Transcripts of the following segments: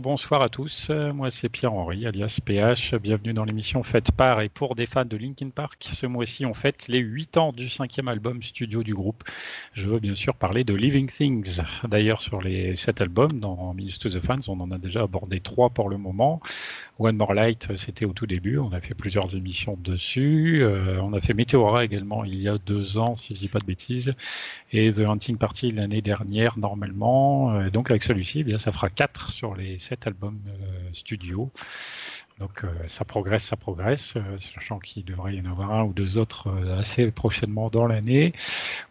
Bonsoir à tous. Moi, c'est Pierre-Henri, alias PH. Bienvenue dans l'émission faite par et pour des fans de Linkin Park. Ce mois-ci, on fête les 8 ans du cinquième album studio du groupe. Je veux bien sûr parler de Living Things. D'ailleurs, sur les 7 albums, dans Minutes to the Fans, on en a déjà abordé 3 pour le moment. One More Light, c'était au tout début. On a fait plusieurs émissions dessus. Euh, on a fait Meteora également il y a deux ans, si je dis pas de bêtises. Et The Hunting Party l'année dernière, normalement. Euh, donc avec celui-ci, eh bien, ça fera 4 sur les 7 albums euh, studio. Donc ça progresse, ça progresse, sachant qu'il devrait y en avoir un ou deux autres assez prochainement dans l'année.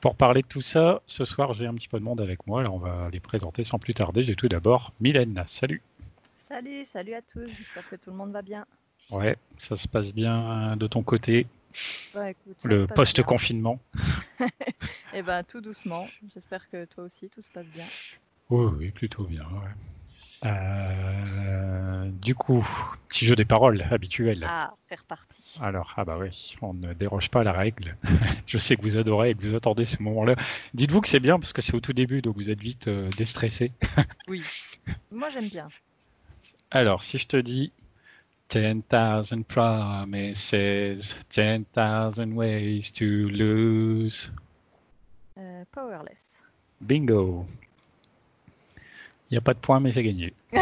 Pour parler de tout ça, ce soir j'ai un petit peu de monde avec moi. Alors on va les présenter sans plus tarder. J'ai tout d'abord Mylène. Salut. Salut, salut à tous. J'espère que tout le monde va bien. Ouais, ça se passe bien de ton côté. Bah, écoute, le post-confinement. eh ben, tout doucement. J'espère que toi aussi, tout se passe bien. Oui, oui, plutôt bien. Ouais. Euh, du coup, petit jeu des paroles habituel. Ah, c'est reparti. Alors, ah bah oui, on ne déroge pas à la règle. Je sais que vous adorez et que vous attendez ce moment-là. Dites-vous que c'est bien parce que c'est au tout début, donc vous êtes vite euh, déstressé. oui, moi j'aime bien. Alors, si je te dis 10,000 promises, 10,000 ways to lose. Euh, powerless. Bingo. Il n'y a pas de points, mais c'est gagné.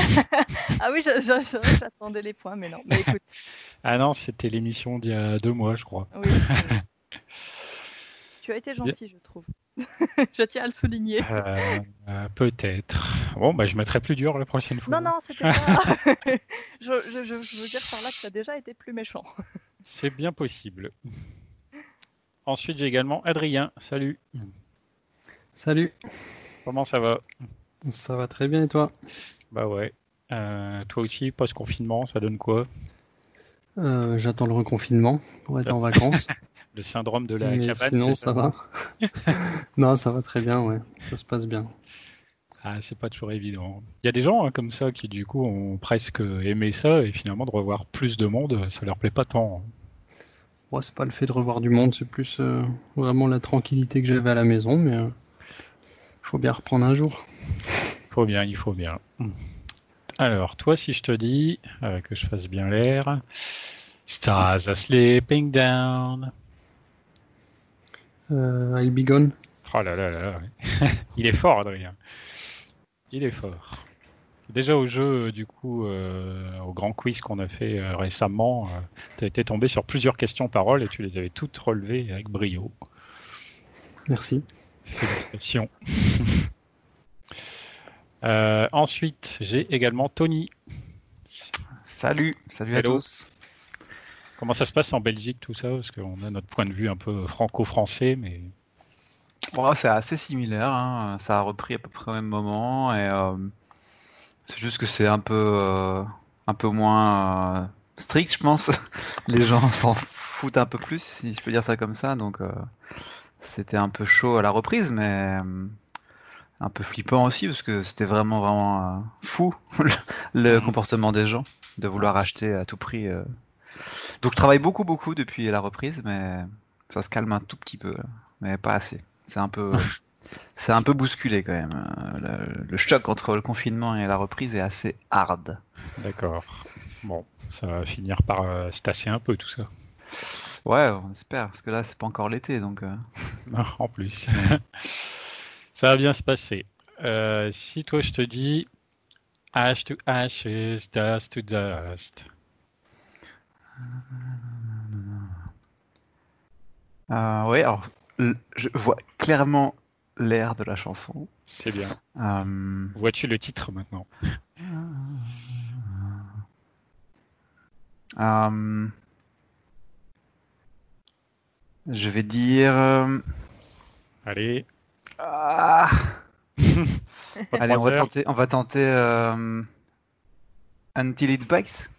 ah oui, j'attendais les points, mais non. Mais écoute. ah non, c'était l'émission d'il y a deux mois, je crois. Oui. tu as été gentil, je trouve. je tiens à le souligner. Euh, euh, peut-être. Bon, bah, je mettrai plus dur la prochaine fois. Non, non, c'était pas. je, je, je, veux dire par là que tu as déjà été plus méchant. C'est bien possible. Ensuite, j'ai également Adrien. Salut. Salut. Comment ça va? Ça va très bien et toi? Bah ouais. Euh, toi aussi, post-confinement, ça donne quoi? J'attends le reconfinement pour être en vacances. le syndrome de la cabane. Sinon, ça va. non, ça va très bien, ouais. Ça se passe bien. Ah, c'est pas toujours évident. Il y a des gens hein, comme ça qui, du coup, ont presque aimé ça et finalement de revoir plus de monde, ça leur plaît pas tant. Ouais, c'est pas le fait de revoir du monde, c'est plus euh, vraiment la tranquillité que j'avais à la maison, mais euh, faut bien reprendre un jour. Il faut bien, il faut bien. Alors, toi, si je te dis euh, que je fasse bien l'air, Stars are sleeping down. Euh, I'll be gone. Oh là là là, il est fort, Adrien. Il est fort. Déjà au jeu, du coup, euh, au grand quiz qu'on a fait euh, récemment, tu as été tombé sur plusieurs questions paroles et tu les avais toutes relevées avec brio. Merci. Félicitations. ensuite, j'ai également Tony. Salut, salut à tous. Comment ça se passe en Belgique, tout ça? Parce qu'on a notre point de vue un peu franco-français, mais. c'est assez similaire. Hein. Ça a repris à peu près au même moment. Et euh, c'est juste que c'est un peu, euh, un peu moins euh, strict, je pense. Les gens s'en foutent un peu plus, si je peux dire ça comme ça. Donc, c'était un peu chaud à la reprise, mais un peu flippant aussi, parce que c'était vraiment, vraiment fou le mmh. comportement des gens de vouloir acheter à tout prix donc je travaille beaucoup, beaucoup depuis la reprise, mais ça se calme un tout petit peu, mais pas assez. C'est un peu, c'est un peu bousculé quand même. Le, choc entre le confinement et la reprise est assez hard. D'accord. Bon, ça va finir par euh, se tasser un peu tout ça. Ouais, on espère, parce que là c'est pas encore l'été, donc. Euh. en plus, ça va bien se passer. Euh, si toi je te dis ash to ashes, dust to dust. Euh, oui, alors je vois clairement l'air de la chanson. C'est bien. Euh, Vois-tu le titre maintenant? Je vais dire. euh, Allez. ah, allez, on va heures. tenter. On va tenter. euh, Until it bites.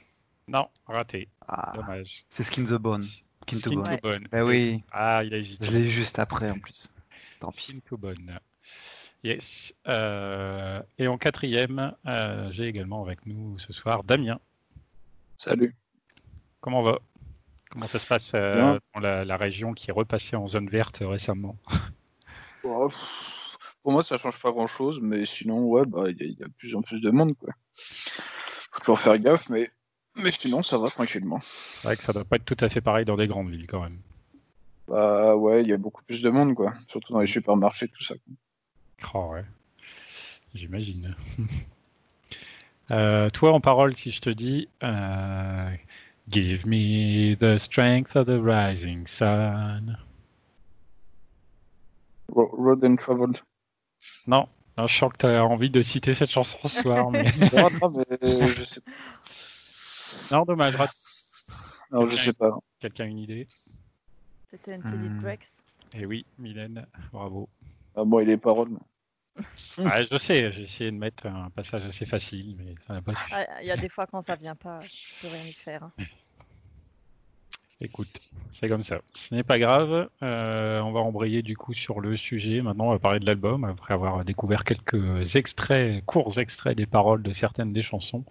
Non, raté. Ah, Dommage. c'est Skin the Bone. Skin to Bone. to Bone. Bah oui, Ah, il a hésité. je l'ai eu juste après en plus. Tant pis. Skin to Bone. Yes. Euh, et en quatrième, euh, j'ai également avec nous ce soir Damien. Salut. Comment va? Comment ça se passe euh, dans la, la région qui est repassée en zone verte récemment? Oh, pff, Pour moi, ça change pas grand chose, mais sinon, ouais, bah, il y, a- il y a de plus en plus de monde, quoi. Faut toujours faire gaffe, mais, mais sinon, ça va tranquillement. C'est vrai que ça doit pas être tout à fait pareil dans des grandes villes quand même. Bah, ouais, il y a beaucoup plus de monde, quoi. Surtout dans les supermarchés, tout ça. quoi. Oh ouais, j'imagine. Euh, toi, en parole, si je te dis euh, Give me the strength of the rising sun. Ro- Road and Traveled. Non, non, je sens que tu as envie de citer cette chanson ce soir. Mais... Non, mais je sais, non, dommage. non, je sais pas. Quelqu'un a une idée? C'était Until It Hmm. Breaks. Eh oui, Mylène, bravo. Ah, bon, il est paroles? Ouais, je sais, j'ai essayé de mettre un passage assez facile, mais ça n'a pas suffi. Ah, Il y a des fois quand ça vient pas, je peux rien y faire. hein. Écoute, c'est comme ça. Ce n'est pas grave. Euh, on va embrayer du coup sur le sujet. Maintenant, on va parler de l'album après avoir découvert quelques extraits, courts extraits des paroles de certaines des chansons.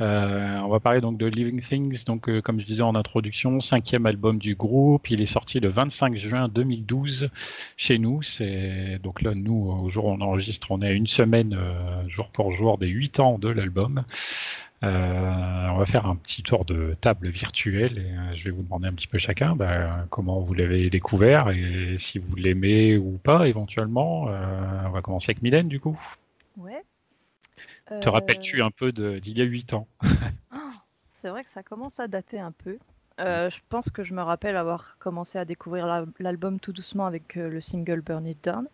Euh, on va parler donc de Living Things. Donc, euh, comme je disais en introduction, cinquième album du groupe. Il est sorti le 25 juin 2012 chez nous. C'est donc là, nous, au jour où on enregistre, on est à une semaine, euh, jour pour jour, des huit ans de l'album. On va faire un petit tour de table virtuelle et je vais vous demander un petit peu chacun bah, comment vous l'avez découvert et si vous l'aimez ou pas éventuellement. On va commencer avec Mylène du coup. Ouais. Te Euh, rappelles-tu un peu d'il y a 8 ans? C'est vrai que ça commence à dater un peu. Euh, je pense que je me rappelle avoir commencé à découvrir la- l'album tout doucement avec euh, le single Burn It Down,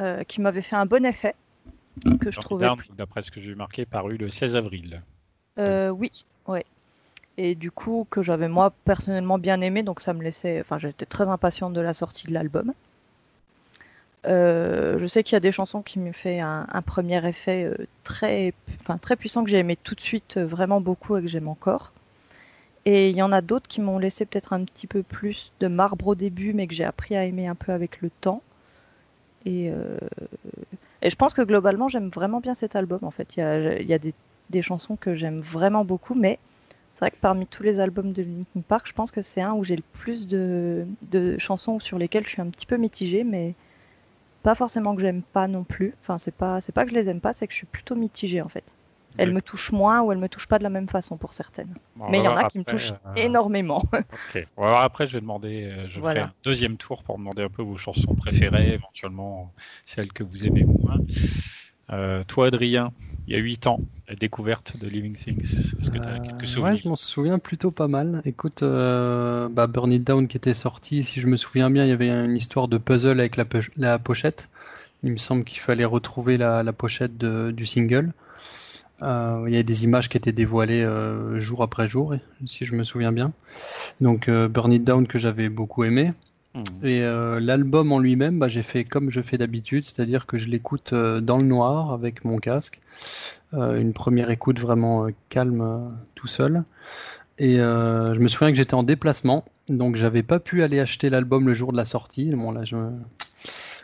euh, qui m'avait fait un bon effet, que je trouvais. Down, D'après ce que j'ai marqué, paru le 16 avril. Oui, ouais. Et du coup, que j'avais moi personnellement bien aimé, donc ça me laissait. Enfin, j'étais très impatiente de la sortie de l'album. Euh, je sais qu'il y a des chansons qui m'ont fait un, premier effet euh, très, très puissant que j'ai aimé tout de suite euh, vraiment beaucoup et que j'aime encore. Et il y en a d'autres qui m'ont laissé peut-être un petit peu plus de marbre au début, mais que j'ai appris à aimer un peu avec le temps. Et, je pense que globalement, j'aime vraiment bien cet album. En fait, il y a, des chansons que j'aime vraiment beaucoup, mais c'est vrai que parmi tous les albums de Linkin Park, je pense que c'est un où j'ai le plus de, de chansons sur lesquelles je suis un petit peu mitigée, mais pas forcément que j'aime pas non plus. Enfin, c'est pas, c'est pas que je les aime pas, c'est que je suis plutôt mitigée en fait. Elles me touchent moins ou elles me touchent pas de la même façon pour certaines. Bon, mais il y en a qui me touchent euh, énormément. Ok. Après, je vais demander, euh, je Voilà. ferai un deuxième tour pour demander un peu vos chansons préférées, éventuellement celles que vous aimez moins. Euh, toi, Adrien, il y a 8 ans, la découverte de Living Things. Est-ce que tu as Euh, quelques ouais, souvenirs je m'en souviens plutôt pas mal. Écoute, euh, bah, Burn It Down qui était sorti, si je me souviens bien, il y avait une histoire de puzzle avec la, poche- la pochette. Il me semble qu'il fallait retrouver la, la pochette de- du single. Euh, il y a des images qui étaient dévoilées euh, jour après jour, si je me souviens bien. Donc euh, Burn It Down que j'avais beaucoup aimé. Hmm. Et euh, l'album en lui-même, bah, j'ai fait comme je fais d'habitude, c'est-à-dire que je l'écoute euh, dans le noir avec mon casque. Euh, une première écoute vraiment euh, calme euh, tout seul. Et euh, je me souviens que j'étais en déplacement, donc j'avais pas pu aller acheter l'album le jour de la sortie. Bon là, je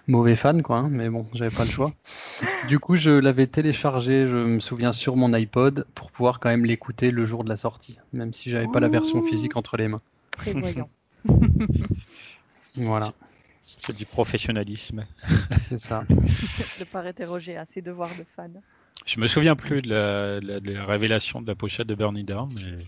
mauvais fan quoi, hein, mais bon, j'avais pas le choix. Du coup, je l'avais téléchargé, je me souviens sur mon iPod pour pouvoir quand même l'écouter le jour de la sortie, même si j'avais pas la version physique entre les mains. Prévoyant. Voilà, C'est du professionnalisme. c'est ça. de pas interroger à ses devoirs de fan. Je me souviens plus de la, de la- de la révélation de la pochette de Burn It Down, mais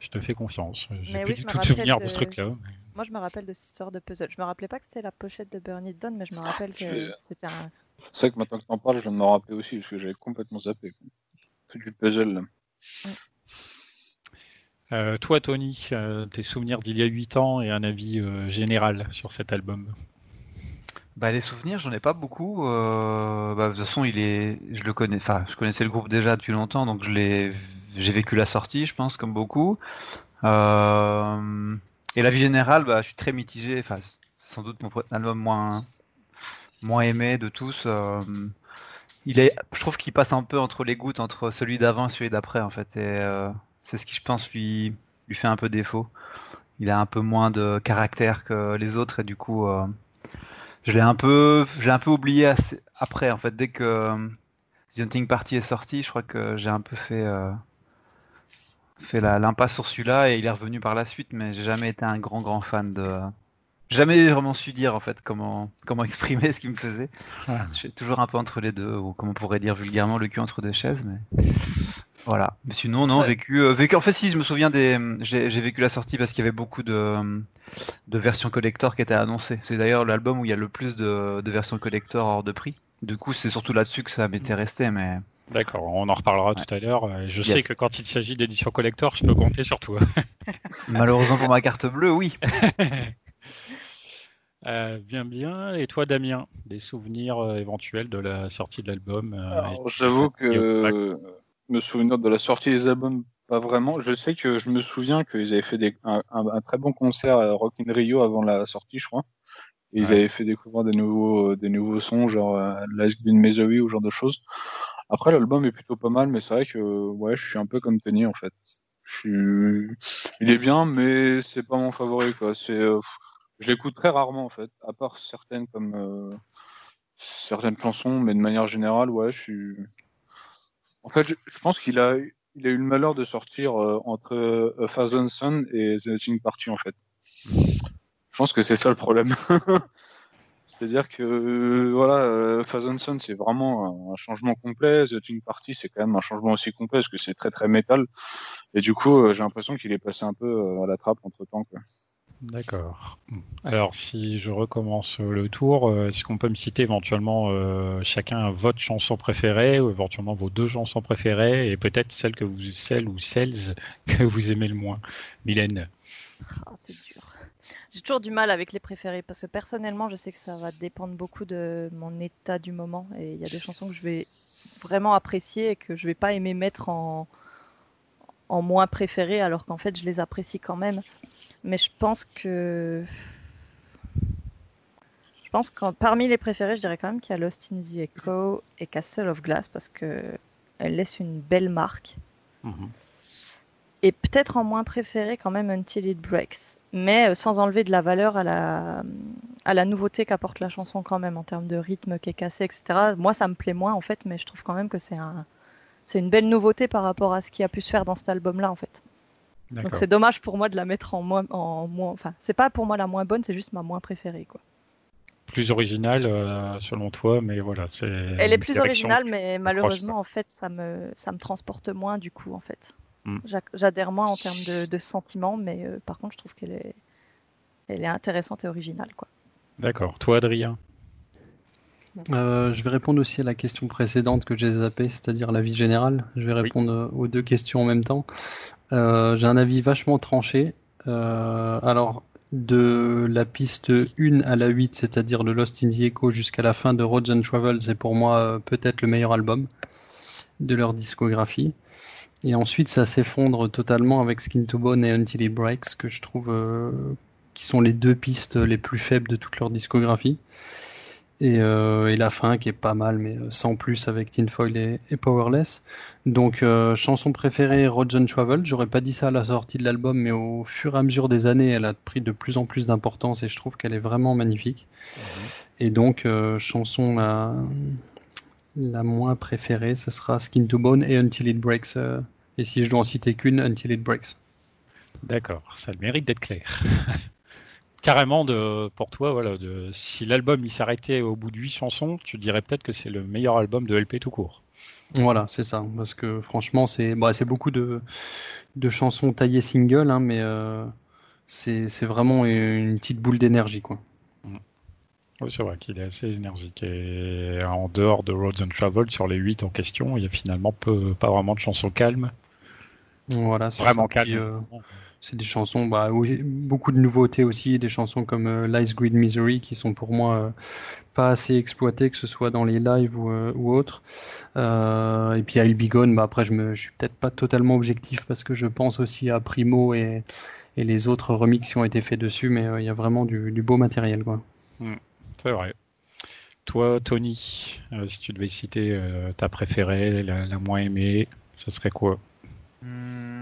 je te fais confiance. J'ai plus oui, du je me tout de souvenir de de- ce truc-là. Moi, je me rappelle de cette histoire de puzzle. Je me rappelais pas que c'était la pochette de Burn It Down, mais je me rappelle que Je- c'était un. C'est vrai que maintenant que t'en parles, je viens de m'en rappeler aussi, parce que j'avais complètement zappé. C'est du puzzle, là. Euh, toi, Tony, euh, tes souvenirs d'il y a 8 ans et un avis euh, général sur cet album? Bah, les souvenirs, j'en ai pas beaucoup. Bah, de toute façon, il est, je le connais. Enfin, je connaissais le groupe déjà depuis longtemps, donc je l'ai, j'ai vécu la sortie, je pense, comme beaucoup. Et la vie générale, bah, je suis très mitigé. Enfin, c'est sans doute mon album moins, moins aimé de tous. Il est, je trouve qu'il passe un peu entre les gouttes entre celui d'avant et celui d'après, en fait. C'est ce qui, je pense, lui, lui fait un peu défaut. Il a un peu moins de caractère que les autres et du coup, euh, je l'ai un peu, j'ai un peu oublié assez- après. En fait, dès que euh, The Hunting Party est sorti, je crois que j'ai un peu fait, euh, fait l'impasse sur celui-là et il est revenu par la suite, mais j'ai jamais été un grand grand fan de. Jamais vraiment su dire en fait comment comment exprimer ce qu'il me faisait. Ah. Je suis toujours un peu entre les deux, ou comme on pourrait dire vulgairement le cul entre deux chaises, mais voilà. Mais sinon, non, Ouais. vécu, euh, vécu. En fait, si je me souviens des, j'ai j'ai vécu la sortie parce qu'il y avait beaucoup de de versions collector qui étaient annoncées. C'est d'ailleurs l'album où il y a le plus de, de versions collector hors de prix. Du coup, c'est surtout là-dessus que ça m'était resté, mais D'accord, on en reparlera Ouais. tout à l'heure. Euh, Je Yes. sais que quand il s'agit d'édition collector, je peux compter sur toi. malheureusement pour ma carte bleue, oui. Euh, bien, bien. Et toi, Damien, des souvenirs euh, éventuels de la sortie de l'album euh, j'avoue que me souvenir de la sortie des albums, pas vraiment. Je sais que je me souviens qu'ils avaient fait des, un, un- un très bon concert à Rock in Rio avant la sortie, je crois. Et ils avaient fait découvrir des nouveaux, euh, des nouveaux sons, genre euh, Last Green Misery ou ce genre de choses. Après, l'album est plutôt pas mal, mais c'est vrai que ouais, je suis un peu comme Tony en fait. Je suis, il est bien, mais c'est pas mon favori quoi. C'est, euh, je l'écoute très rarement en fait, à part certaines comme euh, certaines chansons, mais de manière générale, ouais, je suis. En fait, je, pense qu'il a, il a eu le malheur de sortir euh, entre euh, A Sun et The Hunting Party en fait. Je pense que c'est ça le problème. C'est-à-dire que euh, voilà, euh, Sun c'est vraiment un, changement complet. The Hunting Party c'est quand même un changement aussi complet parce que c'est très très métal. Et du coup, euh, j'ai l'impression qu'il est passé un peu à la trappe entre temps. Quoi. D'accord. Alors, si je recommence le tour, euh, est-ce qu'on peut me citer éventuellement euh, chacun votre chanson préférée, ou éventuellement vos deux chansons préférées, et peut-être celle que vous, celle ou celles que vous aimez le moins Mylène? Ah, c'est dur. J'ai toujours du mal avec les préférés parce que personnellement, je sais que ça va dépendre beaucoup de mon état du moment. Et il y a des chansons que je vais vraiment apprécier et que je vais pas aimer mettre en, en moins préféré alors qu'en fait, je les apprécie quand même. Mais je pense que. Je pense que parmi les préférés, je dirais quand même qu'il y a Lost in the Echo et Castle of Glass parce que elle laisse une belle marque. Mhm. Et peut-être en moins préféré quand même Until It Breaks. Mais euh, sans enlever de la valeur à la, à la nouveauté qu'apporte la chanson quand même en termes de rythme qui est cassé, etc. Moi, ça me plaît moins en fait, mais je trouve quand même que c'est un, c'est une belle nouveauté par rapport à ce qui a pu se faire dans cet album-là en fait. Donc c'est dommage pour moi de la mettre en moins, en moins, enfin c'est pas pour moi la moins bonne, c'est juste ma moins préférée quoi. Plus originale euh, selon toi, mais voilà, c'est. Elle est plus originale, mais malheureusement en fait ça me, ça me transporte moins du coup en fait. Hmm. J'a- J'adhère moins en termes de, de sentiments, mais euh, par contre je trouve qu'elle est, elle est intéressante et originale quoi. D'accord. Toi, Adrien? Euh, je vais répondre aussi à la question précédente que j'ai zappée, c'est-à-dire la vie générale. Je vais répondre euh, aux deux questions en même temps. Euh, j'ai un avis vachement tranché. Euh, alors, de la piste 1 à la 8, c'est-à-dire de Lost in the Echo jusqu'à la fin de Roads and Travel, c'est pour moi peut-être le meilleur album de leur discographie. Et ensuite, ça s'effondre totalement avec Skin to Bone et Until It Breaks, que je trouve qui sont les deux pistes les plus faibles de toute leur discographie. Et, euh, et la fin qui est pas mal, mais euh, sans plus avec Tinfoil et, et Powerless. Donc, euh, chanson préférée, Roads and Travel. J'aurais pas dit ça à la sortie de l'album, mais au fur et à mesure des années, elle a pris de plus en plus d'importance et je trouve qu'elle est vraiment magnifique. Et donc, chanson la, la moins préférée, ce sera Skin to Bone et Until It Breaks. et si je dois en citer qu'une, Until It Breaks. D'accord, ça a le mérite d'être clair. Carrément, de, pour toi, voilà, de, si l'album il s'arrêtait au bout de 8 chansons, tu dirais peut-être que c'est le meilleur album de LP tout court. Voilà, c'est ça. Parce que franchement, c'est bah, c'est beaucoup de, de chansons taillées single, hein, mais euh, c'est c'est vraiment une petite boule d'énergie, quoi. Oui, c'est vrai qu'il est assez énergique. Et en dehors de Roads and Travel, sur les 8 en question, il y a finalement peu, pas vraiment de chansons calmes. Voilà, c'est Vraiment calmes. euh, c'est des chansons, bah, beaucoup de nouveautés aussi, des chansons comme euh, Lies Grid Misery qui sont pour moi euh, pas assez exploitées, que ce soit dans les lives ou, euh, ou autres. Euh, et puis I'll Be Gone, bah, après je, me, je suis peut-être pas totalement objectif parce que je pense aussi à Primo et, et les autres remix qui ont été faits dessus, mais euh, il y a vraiment du, du beau matériel. Quoi. C'est vrai. Toi, Tony, euh, si tu devais citer euh, ta préférée, la, la moins aimée, ce serait quoi? Hmm.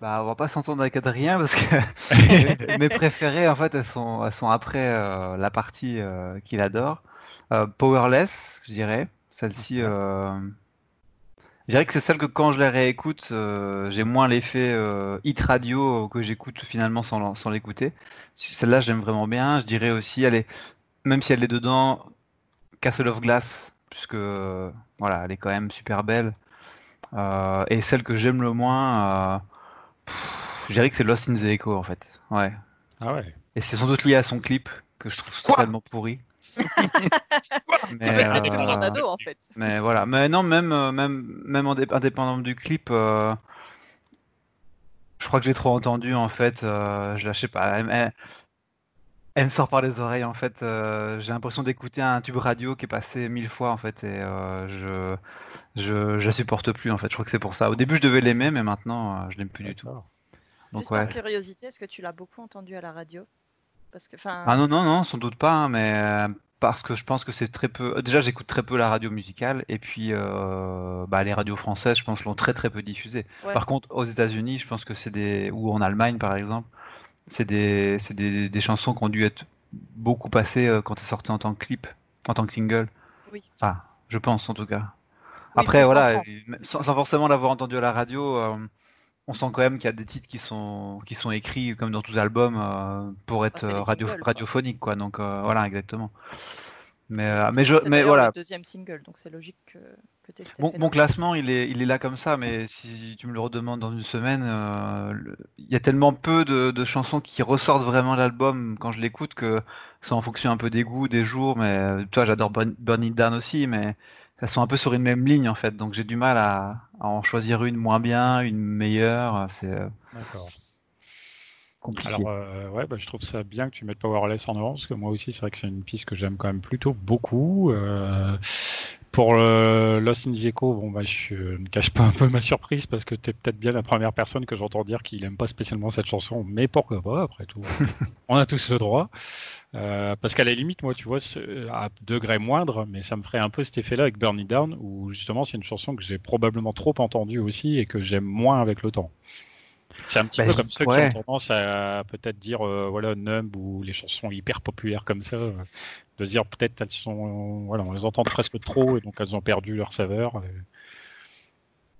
Bah, on va pas s'entendre avec Adrien parce que mes, préférées, en fait, elles sont, elles sont après euh, la partie euh, qu'il adore. Euh, Powerless, je dirais. Celle-ci, je dirais que c'est celle que quand je la réécoute, j'ai moins l'effet hit radio que j'écoute finalement sans, sans l'écouter. Celle-là, j'aime vraiment bien. Je dirais aussi, elle est, même si elle est dedans, Castle of Glass, puisque voilà, elle est quand même super belle. Et celle que j'aime le moins, je dirais que c'est Lost in the Echo en fait. Ouais. Ah ouais. Et c'est sans doute lié à son clip que je trouve totalement pourri. mais, euh, tornados, en fait. mais voilà. Mais non, même euh, même même en dé- indépendant du clip, euh, je crois que j'ai trop entendu en fait. euh, je la sais pas. Elle, elle- me sort par les oreilles en fait. euh, j'ai l'impression d'écouter un tube radio qui est passé mille fois en fait et euh, je je je la supporte plus en fait. Je crois que c'est pour ça. Au début, je devais l'aimer, mais maintenant, euh, je l'aime plus du tout. Donc Juste ouais. par curiosité, est-ce que tu l'as beaucoup entendu à la radio? Parce que, enfin, Ah non, non, non, sans doute pas, hein, mais euh, parce que je pense que c'est très peu. Déjà, j'écoute très peu la radio musicale, et puis euh, bah, les radios françaises, je pense, l'ont très très peu diffusée. Ouais. Par contre, aux États-Unis, je pense que c'est des. ou en Allemagne, par exemple, c'est des, des, des chansons qui ont dû être beaucoup passées euh, quand elles sortaient en tant que clip, en tant que single. Oui. Enfin, je pense en tout cas. Oui, Après, voilà, sans, sans forcément l'avoir entendu à la radio, euh, on sent quand même qu'il y a des titres qui sont, qui sont écrits, comme dans tous les albums, euh, pour être c'est les euh, radio, singles, radiophonique, quoi. Donc, voilà, exactement. Mais, euh, mais, je, voilà, le deuxième single, donc c'est logique que, que tu mon, mon classement, il est, il est là comme ça, mais si tu me le redemandes dans une semaine, euh, le- il y a tellement peu de, de chansons qui ressortent vraiment de l'album quand je l'écoute que c'est en fonction un peu des goûts, des jours. Mais euh, toi, j'adore Burn, Burn It Down aussi, mais elles sont un peu sur une même ligne en fait, donc j'ai du mal à, à en choisir une moins bien, une meilleure. C'est D'accord. Compliqué. Alors, euh, ouais, bah, je trouve ça bien que tu mettes Powerless en avant, parce que moi aussi, c'est vrai que c'est une piste que j'aime quand même plutôt beaucoup. Euh, pour le Lost in the Echo, bon, bah, je ne cache pas un peu ma surprise, parce que tu es peut-être bien la première personne que j'entends dire qu'il aime pas spécialement cette chanson, mais pourquoi pas, après tout. On a tous le droit. Euh, parce qu'à la limite, moi, tu vois, c'est- à degré moindre, mais ça me ferait un peu cet effet-là avec Burn It Down, où justement, c'est une chanson que j'ai probablement trop entendue aussi et que j'aime moins avec le temps. C'est un petit Bah, peu comme ceux ouais. qui ont tendance à peut-être dire, euh, voilà, Numb ou les chansons hyper populaires comme ça, euh, de se dire peut-être elles sont, voilà, on les entend presque trop et donc elles ont perdu leur saveur. et-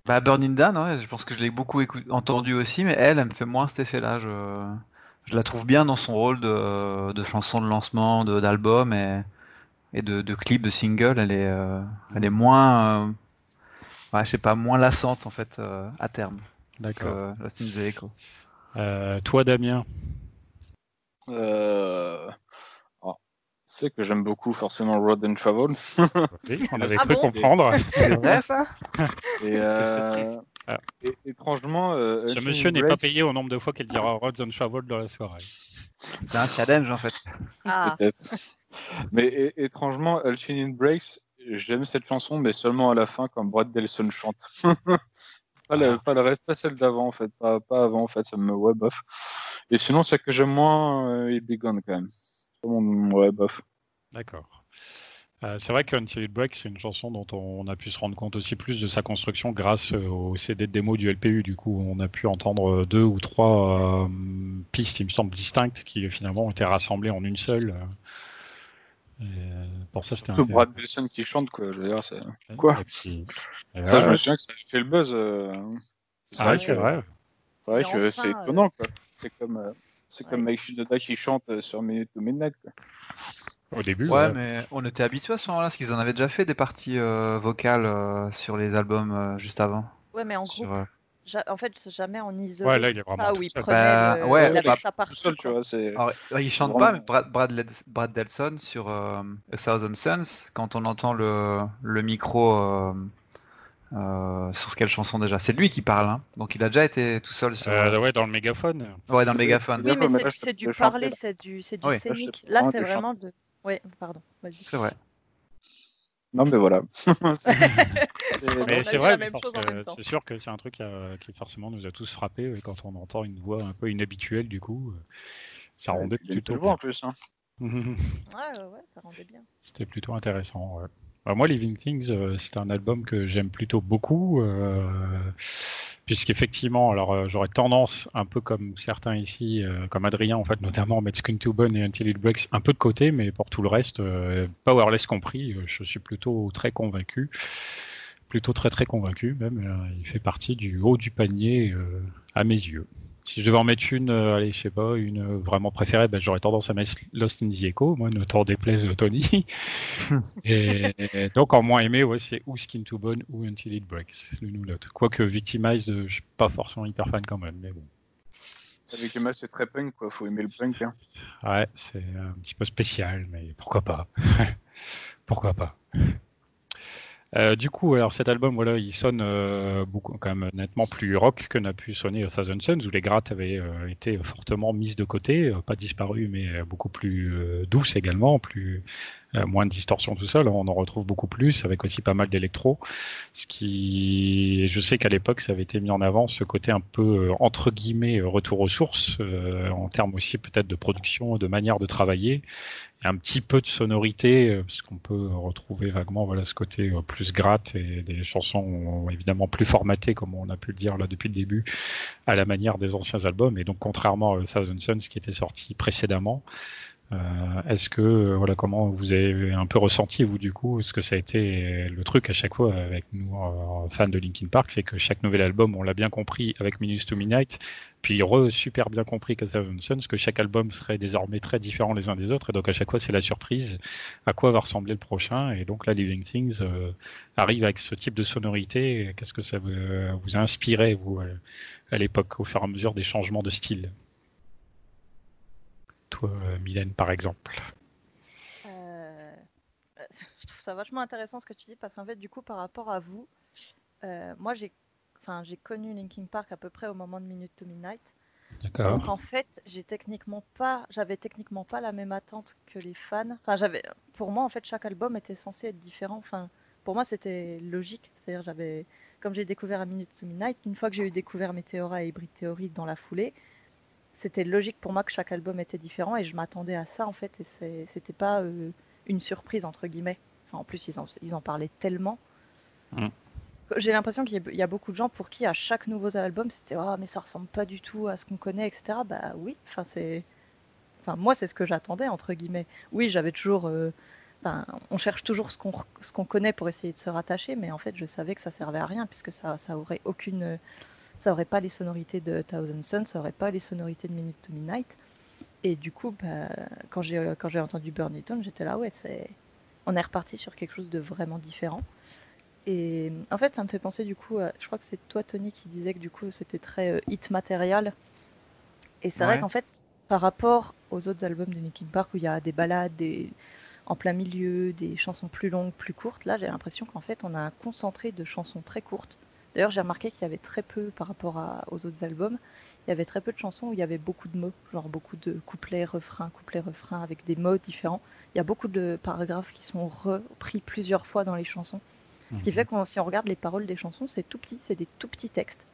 Bah, Burning Down, ouais, je pense que je l'ai beaucoup entendu aussi, mais elle, elle me fait moins cet effet-là. Je, je la trouve bien dans son rôle de, de chanson de lancement, de- d'album et, et de, de clip, de single. Elle est, euh, elle est moins, euh, ouais, je sais pas, moins lassante en fait euh, à terme que euh, Lost in the Echo. Euh, toi, Damien, Euh... alors, c'est que j'aime beaucoup forcément Road and Travel. oui, on avait Ah cru bon comprendre. C'est vrai ça Et, Quelle euh. Ah. et- étrangement, euh, Ce monsieur n'est pas payé au nombre de fois qu'elle dira Roads and Travel dans la soirée. C'est un challenge en fait. Ah. Mais étrangement, Unchained Breaks, j'aime cette chanson, mais seulement à la fin quand Brad Delson chante. Pas, pas reste, pas celle d'avant en fait, pas, pas avant en fait, ça me ouais bof. Et sinon, celle que j'aime moins, euh, est Big Gun quand même. Mon ouais bof. D'accord. Euh, c'est vrai qu'Until It Breaks, c'est une chanson dont on a pu se rendre compte aussi plus de sa construction grâce euh, au CD de démo du LPU. Du coup, on a pu entendre deux ou trois pistes, il me semble, distinctes qui finalement ont été rassemblées en une seule. Euh, pour ça, c'était intéressant. Brad Delson qui chante quoi. Je veux dire, c'est... Quoi puis- Ça, je ouais, me souviens que ça a fait le buzz. euh, C'est ah vrai ouais, que, c'est vrai. c'est vrai Mais que enfin, c'est étonnant quoi. C'est comme, euh, c'est comme. Mike Shinoda qui chante sur Minute to Midnight. Quoi. Au début. Ouais, ouais. mais on était habitués à ce moment-là, parce qu'ils en avaient déjà fait des parties euh, vocales euh, sur les albums euh, juste avant. ouais, mais en Sur, groupe. Euh, Ja- En fait, c'est jamais en isolé. Ouais, là, il est ça, vraiment où il seul. prenait Bah, le- ouais, il avait bah, sa seul, tu vois. C'est... Alors, ouais, il chante Vraiment. pas, mais Brad, Brad, Led- Brad Delson sur euh, A Thousand Suns, quand on entend le, le micro, euh, Euh, sur quelle chanson déjà C'est lui qui parle, hein. donc il a déjà été tout seul sur. Euh, ouais, dans le mégaphone. Ouais, dans le mégaphone. Oui, mais c'est- du parler, c'est du, c'est du Oui. scénique. Là, c'est vraiment de. Ouais, pardon. C'est vrai. Non, mais voilà. C'est vrai, c'est sûr que c'est un truc euh, qui forcément nous a tous frappé euh, quand on entend une voix un peu inhabituelle du coup. euh, Ça rendait plutôt voix en plus. Hein. bien. Ouais, ouais, ouais, ça rendait bien. C'était plutôt intéressant. ouais. Bah, moi, Living Things, euh, c'est un album que j'aime plutôt beaucoup, euh, puisqu'effectivement, alors euh, j'aurais tendance, un peu comme certains ici, euh, comme Adrien en fait, notamment mettre Skin to Bone et Until It Breaks un peu de côté, mais pour tout le reste, Powerless compris, je suis plutôt très convaincu, plutôt très très convaincu même. il fait partie du haut du panier euh, à mes yeux. Si je devais en mettre une, euh, allez, je sais pas, une euh, vraiment préférée, ben, j'aurais tendance à mettre Lost in the Echo, moi, ne t'en déplaise Tony. et, et donc en moins aimé, ouais, c'est ou Skin to Bone ou Until It Breaks, l'une ou l'autre. Quoique Victimized, euh, je suis pas forcément hyper fan quand même, mais bon. Avec Emma, c'est très punk, quoi. Faut aimer le punk. Hein. Ouais, c'est un petit peu spécial, mais pourquoi pas? Pourquoi pas? Euh, du coup, alors cet album, voilà, il sonne euh, beaucoup, quand même nettement plus rock que n'a pu sonner Thousand Suns, où les grattes avaient euh, été fortement mises de côté, euh, pas disparues, mais beaucoup plus douces également, plus moins de distorsion tout ça. On en retrouve beaucoup plus, avec aussi pas mal d'électro. Ce qui, je sais qu'à l'époque, ça avait été mis en avant, ce côté un peu entre guillemets retour aux sources, en termes aussi peut-être de production, de manière de travailler un petit peu de sonorité, euh, parce qu'on peut retrouver vaguement voilà ce côté euh, plus gratte et des chansons euh, évidemment plus formatées, comme on a pu le dire là depuis le début, à la manière des anciens albums. Et donc contrairement à Thousand Suns qui était sorti précédemment, euh, est-ce que euh, voilà comment vous avez un peu ressenti vous du coup ce que ça a été le truc à chaque fois avec nous euh, fans de Linkin Park, c'est que chaque nouvel album, on l'a bien compris avec Minutes to Midnight, puis re super bien compris Thousand Suns, que chaque album serait désormais très différent les uns des autres, et donc à chaque fois c'est la surprise à quoi va ressembler le prochain, et donc là Living Things euh, arrive avec ce type de sonorité. Qu'est-ce que ça vous, a inspiré vous euh, à l'époque au fur et à mesure des changements de style? Toi, euh, Mylène par exemple. Euh, je trouve ça vachement intéressant ce que tu dis parce qu'en fait, du coup, par rapport à vous, euh, moi j'ai enfin, j'ai connu Linkin Park à peu près au moment de Minute to Midnight. D'accord. Donc en fait, j'ai techniquement pas, j'avais techniquement pas la même attente que les fans. Enfin, j'avais, pour moi en fait, chaque album était censé être différent. Enfin, pour moi, c'était logique. C'est-à-dire, j'avais, comme j'ai découvert à Minute to Midnight, une fois que j'ai eu découvert Meteora et Hybrid Theory dans la foulée, c'était logique pour moi que chaque album était différent et je m'attendais à ça en fait. Et c'était pas euh, une surprise entre guillemets. Enfin, en plus, ils en, ils en parlaient tellement. Mm. J'ai l'impression qu'il y a- il y a beaucoup de gens pour qui à chaque nouveau album c'était oh mais ça ressemble pas du tout à ce qu'on connaît etc. Bah oui, enfin c'est, enfin moi c'est ce que j'attendais entre guillemets. Oui j'avais toujours, euh, enfin on cherche toujours ce qu'on ce qu'on connaît pour essayer de se rattacher, mais en fait je savais que ça servait à rien puisque ça ça aurait aucune, ça aurait pas les sonorités de Thousand Suns, ça aurait pas les sonorités de Minute to Midnight. Et du coup bah, quand j'ai quand j'ai entendu Burn It On j'étais là ouais c'est, on est reparti sur quelque chose de vraiment différent. Et en fait, ça me fait penser du coup, à- je crois que c'est toi Tony qui disait que du coup c'était très euh, hit matériel. Et c'est Ouais. vrai qu'en fait, par rapport aux autres albums de Linkin Park où il y a des balades des... en plein milieu, des chansons plus longues, plus courtes, là j'ai l'impression qu'en fait on a un concentré de chansons très courtes. D'ailleurs, j'ai remarqué qu'il y avait très peu par rapport à- aux autres albums, il y avait très peu de chansons où il y avait beaucoup de mots, genre beaucoup de couplets, refrains, couplets, refrains avec des mots différents. Il y a beaucoup de paragraphes qui sont repris plusieurs fois dans les chansons. Ce qui fait que si on regarde les paroles des chansons, c'est tout petit, c'est des tout petits textes.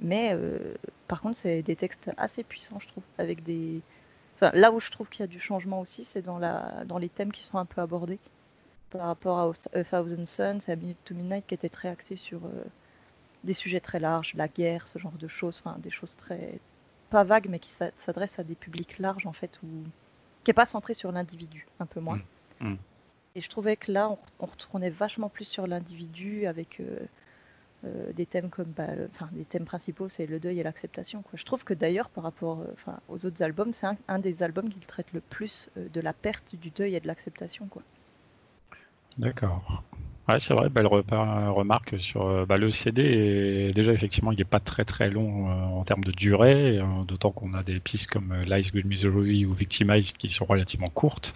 Mais euh, par contre, c'est des textes assez puissants, je trouve, avec des. Enfin, là où je trouve qu'il y a du changement aussi, c'est dans la dans les thèmes qui sont un peu abordés par rapport à A Thousand Suns et à Minute to Midnight, qui étaient très axés sur euh, des sujets très larges, la guerre, ce genre de choses, enfin des choses très pas vagues, mais qui s'a- s'adressent à des publics larges en fait, ou qui est pas centré sur l'individu, un peu moins. Mm. Mm. Et je trouvais que là, on, on retournait vachement plus sur l'individu avec euh, euh, des thèmes comme, bah, le- les thèmes principaux, c'est le deuil et l'acceptation. quoi. Je trouve que d'ailleurs, par rapport, euh, aux autres albums, c'est un, un des albums qui traite le plus euh, de la perte du deuil et de l'acceptation, quoi. D'accord. Ouais, c'est vrai, belle remarque sur euh, bah, le CD. Est, déjà, effectivement, il n'est pas très très long euh, en termes de durée, euh, d'autant qu'on a des pistes comme euh, Lies Good Misery ou Victimized qui sont relativement courtes.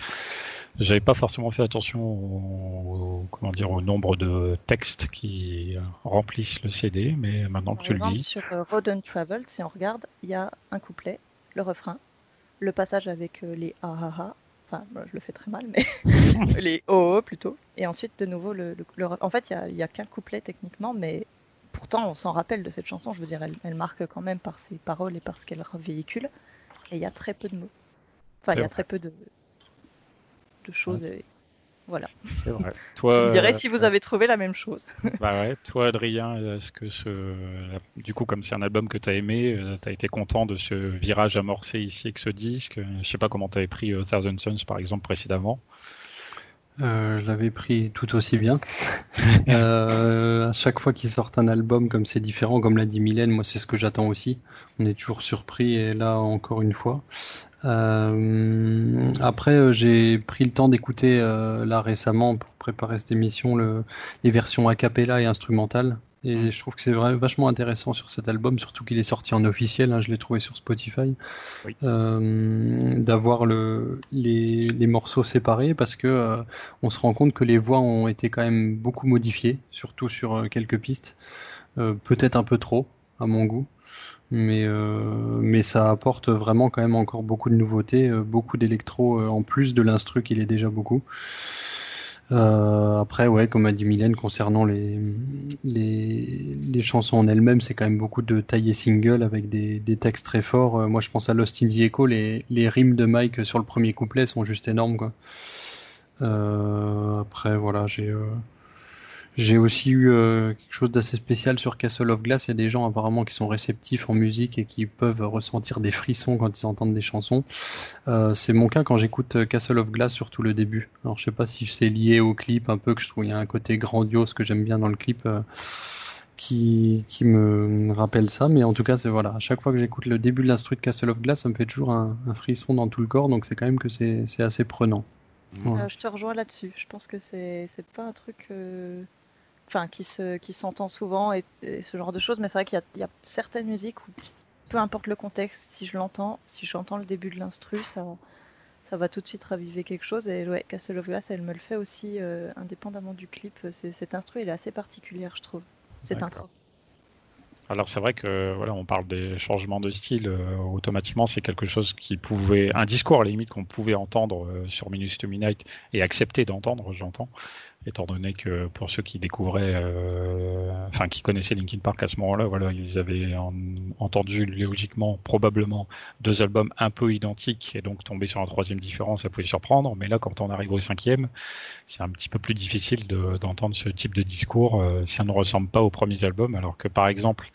J'avais pas forcément fait attention au, comment dire, au nombre de textes qui remplissent le CD, mais maintenant que tu le dis. Sur euh, Road and Travel, si on regarde, il y a un couplet, le refrain, le passage avec les ah enfin, je le fais très mal, mais les oh plutôt, et ensuite de nouveau le. En fait, il y a, qu'un couplet techniquement, mais pourtant on s'en rappelle de cette chanson. Je veux dire, elle, elle marque quand même par ses paroles et par ce qu'elle véhicule, et il y a très peu de mots. Enfin, il y a très peu de, de choses. Voilà. C'est vrai. Toi, Vous dirais si vous avez trouvé la même chose. bah ouais. Toi, Adrien, est-ce que ce, du coup, comme c'est un album que tu as aimé, euh, tu as été content de ce virage amorcé ici avec ce disque? Je sais pas comment tu avais pris euh, Thousand Suns, par exemple, précédemment. Euh, je l'avais pris tout aussi bien. euh, à chaque fois qu'ils sortent un album comme c'est différent, comme l'a dit Mylène, moi c'est ce que j'attends aussi. On est toujours surpris et là encore une fois. Euh, après, euh, j'ai pris le temps d'écouter euh, là récemment pour préparer cette émission le, les versions a cappella et instrumentales. Et je trouve que c'est vachement intéressant sur cet album, surtout qu'il est sorti en officiel. Hein, je l'ai trouvé sur Spotify. Euh, D'avoir le, les, les, morceaux séparés parce que euh, on se rend compte que les voix ont été quand même beaucoup modifiées, surtout sur euh, quelques pistes. Euh, peut-être un peu trop, à mon goût. Mais, mais ça apporte vraiment quand même encore beaucoup de nouveautés, beaucoup d'électro en plus de l'instru qu'il est déjà beaucoup. Euh, après, ouais, comme a dit Mylène, concernant les, les, les chansons en elles-mêmes, c'est quand même beaucoup de taillés single avec des, des textes très forts. Euh, moi, je pense à Lost in the Echo, les, les rimes de Mike sur le premier couplet sont juste énormes. Quoi. Euh, après, voilà, j'ai j'ai aussi eu euh, quelque chose d'assez spécial sur Castle of Glass. Il y a des gens apparemment qui sont réceptifs en musique et qui peuvent ressentir des frissons quand ils entendent des chansons. Euh, c'est mon cas quand j'écoute euh, Castle of Glass, surtout le début. Alors je sais pas si c'est lié au clip un peu, que je trouve il y a un côté grandiose que j'aime bien dans le clip. qui, qui me rappelle ça, mais en tout cas, c'est voilà. À chaque fois que j'écoute le début de l'instru de Castle of Glass, ça me fait toujours un, un frisson dans tout le corps, donc c'est quand même que c'est assez prenant. je te rejoins là-dessus. Je pense que c'est pas un truc enfin qui se qui s'entend souvent et, ce genre de choses mais c'est vrai qu'il y, y, a certaines musiques où peu importe le contexte si je l'entends si j'entends le début de l'instru ça ça va tout de suite raviver quelque chose. Et ouais Castle of Glass elle me le fait aussi euh, indépendamment du clip. Cet instru il est assez particulière je trouve. Cette intro. Alors c'est vrai que voilà, on parle des changements de style euh, automatiquement, c'est quelque chose qui pouvait un discours à la limite qu'on pouvait entendre euh, sur Minus to Midnight et accepter d'entendre, j'entends étant donné que pour ceux qui découvraient, euh, enfin qui connaissaient Linkin Park à ce moment-là, voilà, ils avaient entendu logiquement probablement deux albums un peu identiques et donc tomber sur un troisième différent, ça pouvait surprendre. Mais là, quand on arrive au cinquième, c'est un petit peu plus difficile d'entendre ce type de discours euh, ça ne ressemble pas aux premiers albums, alors que par exemple,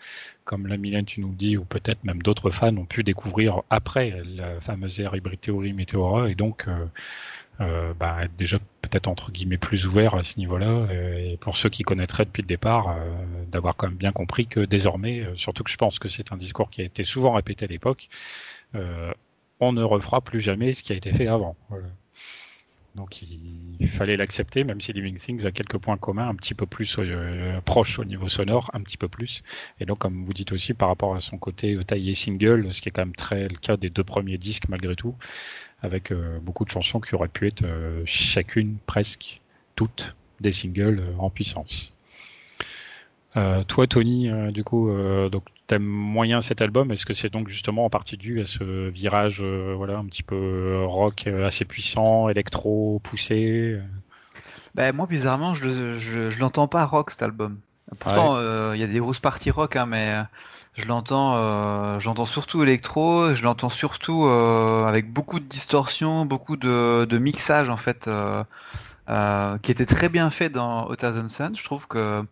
comme la Mylène, tu nous dis, ou peut-être même d'autres fans ont pu découvrir après la fameuse ère Hybrid Theory Meteora et donc euh, euh, bah, être déjà peut-être entre guillemets plus ouvert à ce niveau-là euh, et pour ceux qui connaîtraient depuis le départ d'avoir quand même bien compris que désormais surtout que je pense que c'est un discours qui a été souvent répété à l'époque on ne refera plus jamais ce qui a été fait avant donc il, fallait l'accepter même si Living Things a quelques points communs un petit peu plus proches au niveau sonore un petit peu plus et donc comme vous dites aussi par rapport à son côté taillé single ce qui est quand même très le cas des deux premiers disques malgré tout avec euh, beaucoup de chansons qui auraient pu être euh, chacune presque toutes des singles euh, en puissance. toi, Tony, du coup, donc t'aimes moyen cet album. Est-ce que c'est donc justement en partie dû à ce virage, voilà, un petit peu rock assez puissant, électro poussé ben, moi, bizarrement, je, je, je l'entends pas rock cet album. Pourtant, il y a des grosses parties rock, hein, mais je l'entends, euh, j'entends surtout électro, je l'entends surtout euh, avec beaucoup de distorsion, beaucoup de, de mixage en fait, euh, euh, qui était très bien fait dans A Thousand Suns. Je trouve que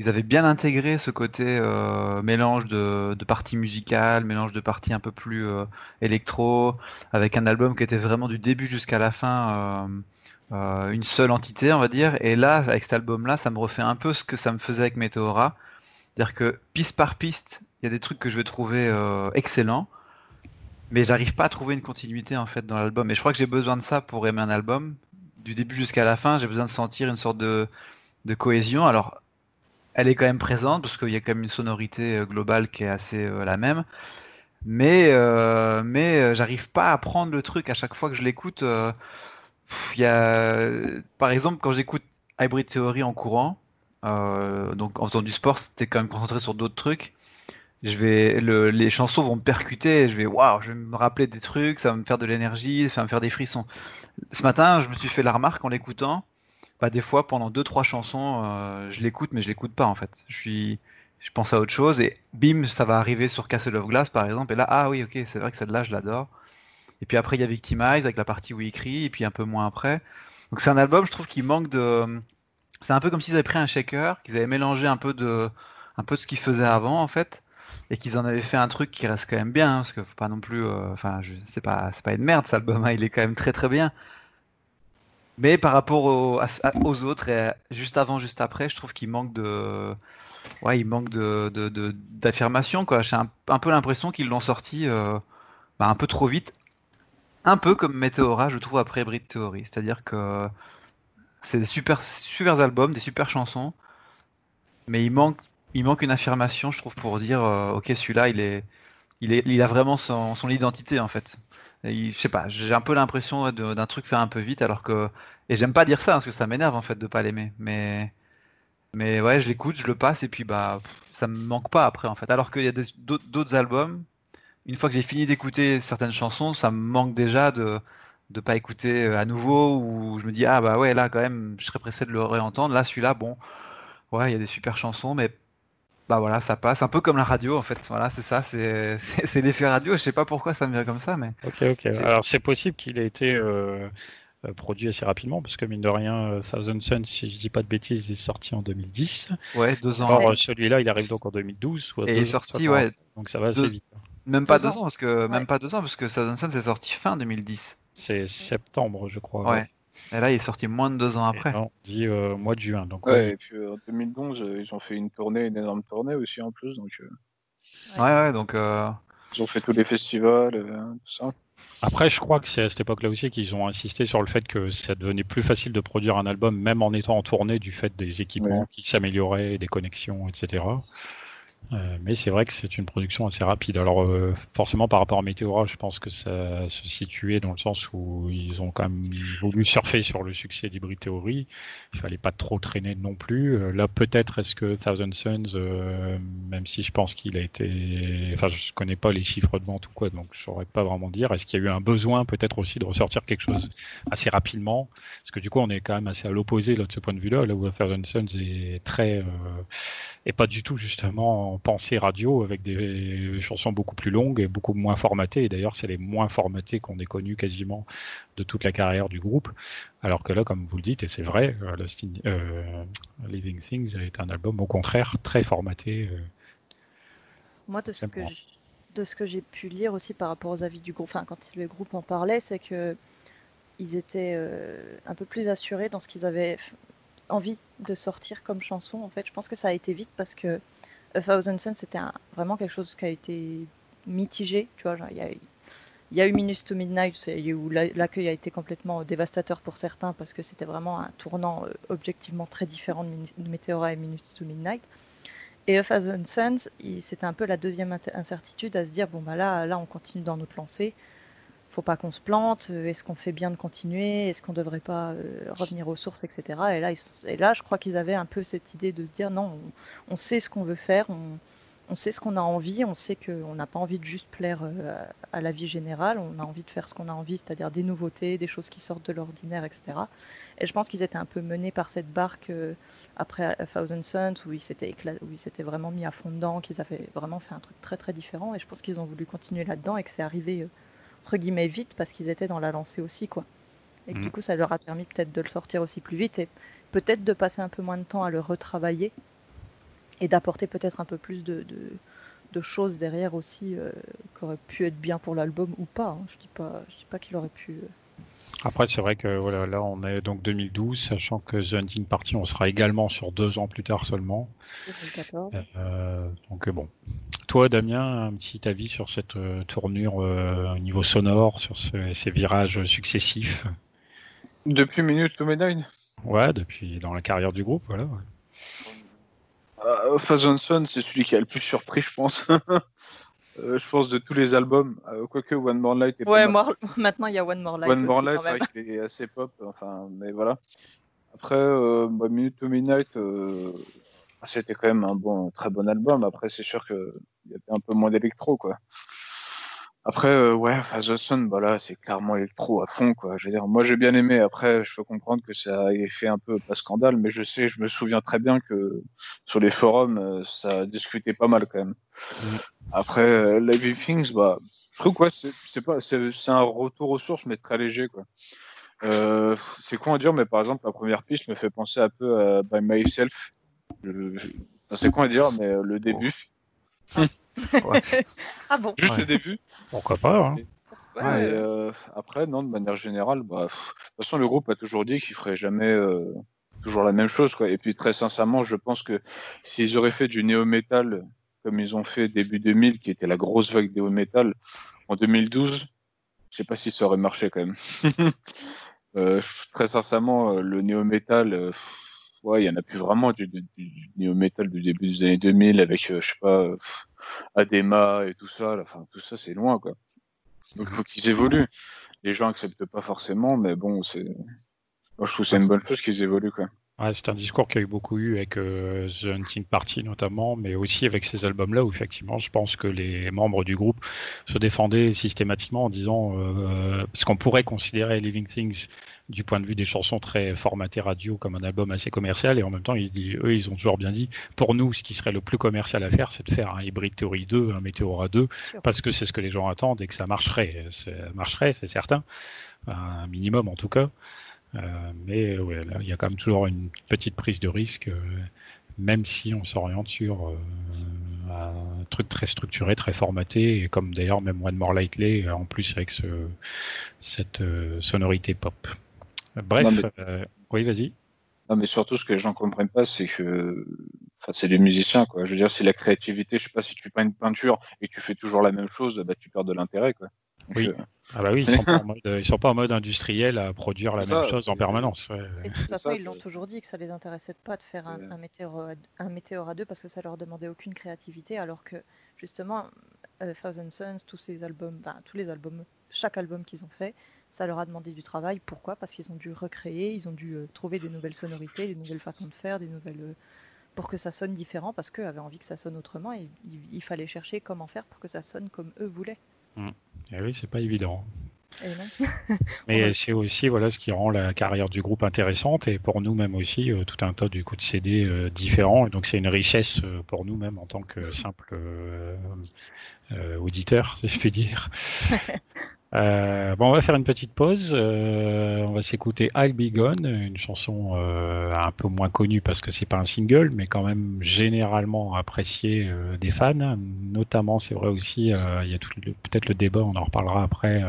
ils avaient bien intégré ce côté euh, mélange de, parties musicales, mélange de parties un peu plus euh, électro, avec un album qui était vraiment du début jusqu'à la fin une seule entité, on va dire. Et là, avec cet album-là, ça me refait un peu ce que ça me faisait avec Meteora. C'est-à-dire que piste par piste, il y a des trucs que je vais trouver euh, excellents, mais j'arrive pas à trouver une continuité en fait dans l'album. Et je crois que j'ai besoin de ça pour aimer un album. Du début jusqu'à la fin, j'ai besoin de sentir une sorte de, de cohésion. Alors, elle est quand même présente parce qu'il y a quand même une sonorité euh, globale qui est assez euh, la même. Mais, euh, mais j'arrive pas à prendre le truc à chaque fois que je l'écoute. il a, par exemple, quand j'écoute Hybrid Theory en courant, donc en faisant du sport, c'était quand même concentré sur d'autres trucs. Je vais, le, les chansons vont me percuter. je vais, waouh, je vais me rappeler des trucs, ça va me faire de l'énergie, ça va me faire des frissons. Ce matin, je me suis fait la remarque en l'écoutant. Bah, des fois, pendant deux trois chansons, euh, je l'écoute, mais je l'écoute pas en fait. Je suis, je pense à autre chose et bim, ça va arriver sur Castle of Glass par exemple. Et là, ah oui, ok, c'est vrai que celle-là, je l'adore. Et puis après, il y a Victimize avec la partie où il écrit, et puis un peu moins après. Donc c'est un album, je trouve, qui manque de. C'est un peu comme s'ils avaient pris un shaker, qu'ils avaient mélangé un peu de, un peu de ce qu'ils faisaient avant, en fait, et qu'ils en avaient fait un truc qui reste quand même bien, hein, parce que faut pas non plus. euh, Enfin, je... c'est pas, c'est pas une merde, cet album. hein, il est quand même très très bien. Mais par rapport aux autres, juste avant, juste après, je trouve qu'il manque de. Ouais, il manque de, d'affirmation, quoi. J'ai un, peu l'impression qu'ils l'ont sorti euh, bah, un peu trop vite. Un peu comme Meteora, je trouve, après Brit Theory. C'est-à-dire que c'est des super, super albums, des super chansons, mais il manque, il manque une affirmation, je trouve, pour dire, euh, ok, celui-là, il est, il est, il a vraiment son, son identité, en fait. Je sais pas, j'ai un peu l'impression d'un truc fait un peu vite, alors que, et j'aime pas dire ça, parce que ça m'énerve, en fait, de pas l'aimer, mais, mais ouais, je l'écoute, je le passe, et puis, bah, ça me manque pas après, en fait. Alors qu'il y a d'autres albums, une fois que j'ai fini d'écouter certaines chansons, ça me manque déjà de de pas écouter euh, à nouveau ou je me dis ah bah ouais là quand même je serais pressé de le réentendre. Là celui-là bon ouais il y a des super chansons mais bah voilà ça passe un peu comme la radio en fait voilà c'est ça c'est c'est c'est l'effet radio je sais pas pourquoi ça me vient comme ça mais Ok, ok. C'est- Alors c'est possible qu'il ait été euh, euh, produit assez rapidement, parce que mine de rien, euh, Thousand Suns, si je dis pas de bêtises, est sorti en 2010. ouais deux ans Or, Ouais. celui-là, il arrive donc en 2012. Soit Et il est sorti, ouais. Donc ça va assez deux- vite. même pas Deux deux ans. ans parce que même pas deux ans parce que Thousand Suns est sorti fin 2010 C'est septembre, je crois. ouais et là il est sorti moins de deux ans après on dit euh, mois de juin. Donc Ouais, ouais, et puis euh, en 2011, euh, ils ont fait une tournée, une énorme tournée aussi en plus. Donc, euh, ouais ouais donc euh, ils ont fait tous les festivals, euh, tout ça. Après, je crois que c'est à cette époque-là aussi qu'ils ont insisté sur le fait que ça devenait plus facile de produire un album, même en étant en tournée, du fait des équipements Ouais. qui s'amélioraient, des connexions, etc. Euh, mais c'est vrai que c'est une production assez rapide. Alors euh, forcément par rapport à Meteora, je pense que ça se situait dans le sens où ils ont quand même voulu surfer sur le succès d'Hybrid Theory. Il fallait pas trop traîner non plus. Euh, là peut-être est-ce que Thousand Suns, euh, même si je pense qu'il a été, enfin je connais pas les chiffres de vente ou quoi, donc je saurais pas vraiment dire. Est-ce qu'il y a eu un besoin peut-être aussi de ressortir quelque chose assez rapidement? Parce que du coup on est quand même assez à l'opposé là de ce point de vue-là, là où Thousand Suns est très euh, et pas du tout justement en pensée radio avec des chansons beaucoup plus longues et beaucoup moins formatées. Et d'ailleurs, c'est les moins formatées qu'on ait connues quasiment de toute la carrière du groupe. Alors que là, comme vous le dites, et c'est vrai, euh, Lost in- euh, Living Things est un album au contraire très formaté. euh. Moi, de ce que de ce que j'ai pu lire aussi par rapport aux avis du groupe, enfin quand le groupe en parlait, c'est que ils étaient euh, un peu plus assurés dans ce qu'ils avaient envie de sortir comme chanson. En fait, je pense que ça a été vite parce que A Thousand Suns c'était vraiment quelque chose qui a été mitigé. Tu vois, il y a, eu Minutes to Midnight où la- l'accueil a été complètement dévastateur pour certains parce que c'était vraiment un tournant euh, objectivement très différent de, Meteora et Minutes to Midnight. Et A Thousand Suns, c'était un peu la deuxième incertitude à se dire bon bah là, là on continue dans notre lancée, faut pas qu'on se plante, euh, est-ce qu'on fait bien de continuer, est-ce qu'on devrait pas euh, revenir aux sources, etc. Et là, et là, je crois qu'ils avaient un peu cette idée de se dire non, on, sait ce qu'on veut faire, on, on sait ce qu'on a envie, on sait qu'on n'a pas envie de juste plaire euh, à, la vie générale, on a envie de faire ce qu'on a envie, c'est-à-dire des nouveautés, des choses qui sortent de l'ordinaire, etc. Et je pense qu'ils étaient un peu menés par cette barque après A Thousand Suns où ils s'étaient où ils s'étaient vraiment mis à fond dedans, qu'ils avaient vraiment fait un truc très très différent. Et je pense qu'ils ont voulu continuer là-dedans et que c'est arrivé entre guillemets vite parce qu'ils étaient dans la lancée aussi quoi. Et Mhm. du coup ça leur a permis peut-être de le sortir aussi plus vite et peut-être de passer un peu moins de temps à le retravailler et d'apporter peut-être un peu plus de, de, de choses derrière aussi euh, qui auraient pu être bien pour l'album ou pas. hein. Je dis pas, je dis pas qu'il aurait pu. euh, Après, c'est vrai que voilà, là, on est donc 2012, sachant que The Hunting Party, on sera également sur deux ans plus tard seulement. 2014. Euh, donc bon. Toi, Damien, un petit avis sur cette euh, tournure euh, au niveau sonore, sur ce- ces virages successifs? Depuis Minute to Midnight Ouais, depuis dans la carrière du groupe, voilà. Euh, Faz Johnson, c'est celui qui a le plus surpris, je pense. euh, je pense, de tous les albums. Euh, quoique One More Light est Ouais, maintenant il y a One More Light. One More aussi, Light, quand c'est vrai qu'il est assez pop, enfin, mais voilà. Après, euh, bah, Minute to Midnight, euh, c'était quand même un bon, très bon album. Après, c'est sûr qu'il y avait un peu moins d'électro, quoi. Après, euh, ouais, enfin, The Sun, bah là, c'est clairement électro à fond, quoi. Je veux dire, moi, j'ai bien aimé. Après, je peux comprendre que ça ait fait un peu pas scandale, mais je sais, je me souviens très bien que sur les forums, euh, ça discutait pas mal, quand même. Après, euh, Living Things, bah, je trouve quoi, c'est c'est pas, c'est c'est un retour aux sources, mais très léger, quoi. Euh, c'est con à dire, mais par exemple, la première piste me fait penser un peu à By Myself. Enfin, c'est con à dire, mais le début, Ah bon juste Ouais. le début. Pourquoi pas hein. Ouais, Et, euh, euh, après, non, de manière générale, bah, pff, de toute façon, le groupe a toujours dit qu'il ferait jamais euh, toujours la même chose, quoi. Et puis, très sincèrement, je pense que s'ils auraient fait du néo-metal comme ils ont fait début 2000, qui était la grosse vague néo-metal, en 2012, je sais pas si ça aurait marché quand même. Euh, très sincèrement, le néo-metal, ouais, il y en a plus vraiment du, du, du néo-metal du début des années 2000 avec, euh, je sais pas, euh, Adema et tout ça. là. Enfin, tout ça, c'est loin, quoi. Donc, il faut qu'ils évoluent. Les gens acceptent pas forcément, mais bon, c'est. Moi, je trouve que c'est une bonne chose qu'ils évoluent, quoi. Ouais, c'est un discours qu'il y a eu beaucoup eu avec euh, The Unseen Party notamment, mais aussi avec ces albums-là où effectivement, je pense que les membres du groupe se défendaient systématiquement en disant, euh, parce qu'on pourrait considérer Living Things du point de vue des chansons très formatées radio comme un album assez commercial, et en même temps, ils, disent- eux, ils ont toujours bien dit, pour nous, ce qui serait le plus commercial à faire, c'est de faire un Hybrid Theory 2, un Meteora 2, Sûr. parce que c'est ce que les gens attendent et que ça marcherait. Ça marcherait, c'est certain, un minimum en tout cas. Euh, mais ouais, là, il y a quand même toujours une petite prise de risque, euh, même si on s'oriente sur euh, un truc très structuré, très formaté, et comme d'ailleurs même One More Lightly, en plus avec ce, cette sonorité pop. Bref, Non, mais- euh, oui, vas-y. Non, mais surtout, ce que les gens comprennent pas, c'est que, enfin, c'est des musiciens, quoi. Je veux dire, c'est la créativité. Je sais pas si tu peins une peinture et que tu fais toujours la même chose, bah, tu perds de l'intérêt, quoi. Donc, Oui. euh, Ah bah oui, ils sont pas en mode, ils sont pas en mode industriel à produire la même chose en permanence. ouais. Et de toute c'est façon, ça, ils l'ont toujours dit que ça les intéressait pas de faire un, un, météore, un météore à deux parce que ça leur demandait aucune créativité, alors que justement, euh, Thousand Suns, tous ces albums, enfin, tous les albums, chaque album qu'ils ont fait, ça leur a demandé du travail. Pourquoi? Parce qu'ils ont dû recréer, ils ont dû euh, trouver des nouvelles sonorités, des nouvelles façons de faire, des nouvelles euh, pour que ça sonne différent, parce qu'eux avaient envie que ça sonne autrement et il, il fallait chercher comment faire pour que ça sonne comme eux voulaient. Et oui, c'est pas évident. Et non Mais Ouais. c'est aussi voilà ce qui rend la carrière du groupe intéressante et pour nous même aussi euh, tout un tas du coup de CD euh, différents et donc c'est une richesse euh, pour nous même en tant que simple euh, euh, auditeur si je puis dire. Euh, bon, on va faire une petite pause. Euh, on va s'écouter I'll Be Gone, une chanson euh, un peu moins connue parce que c'est pas un single, mais quand même généralement appréciée des fans. Notamment, c'est vrai aussi, il y a peut-être le débat, on en reparlera après.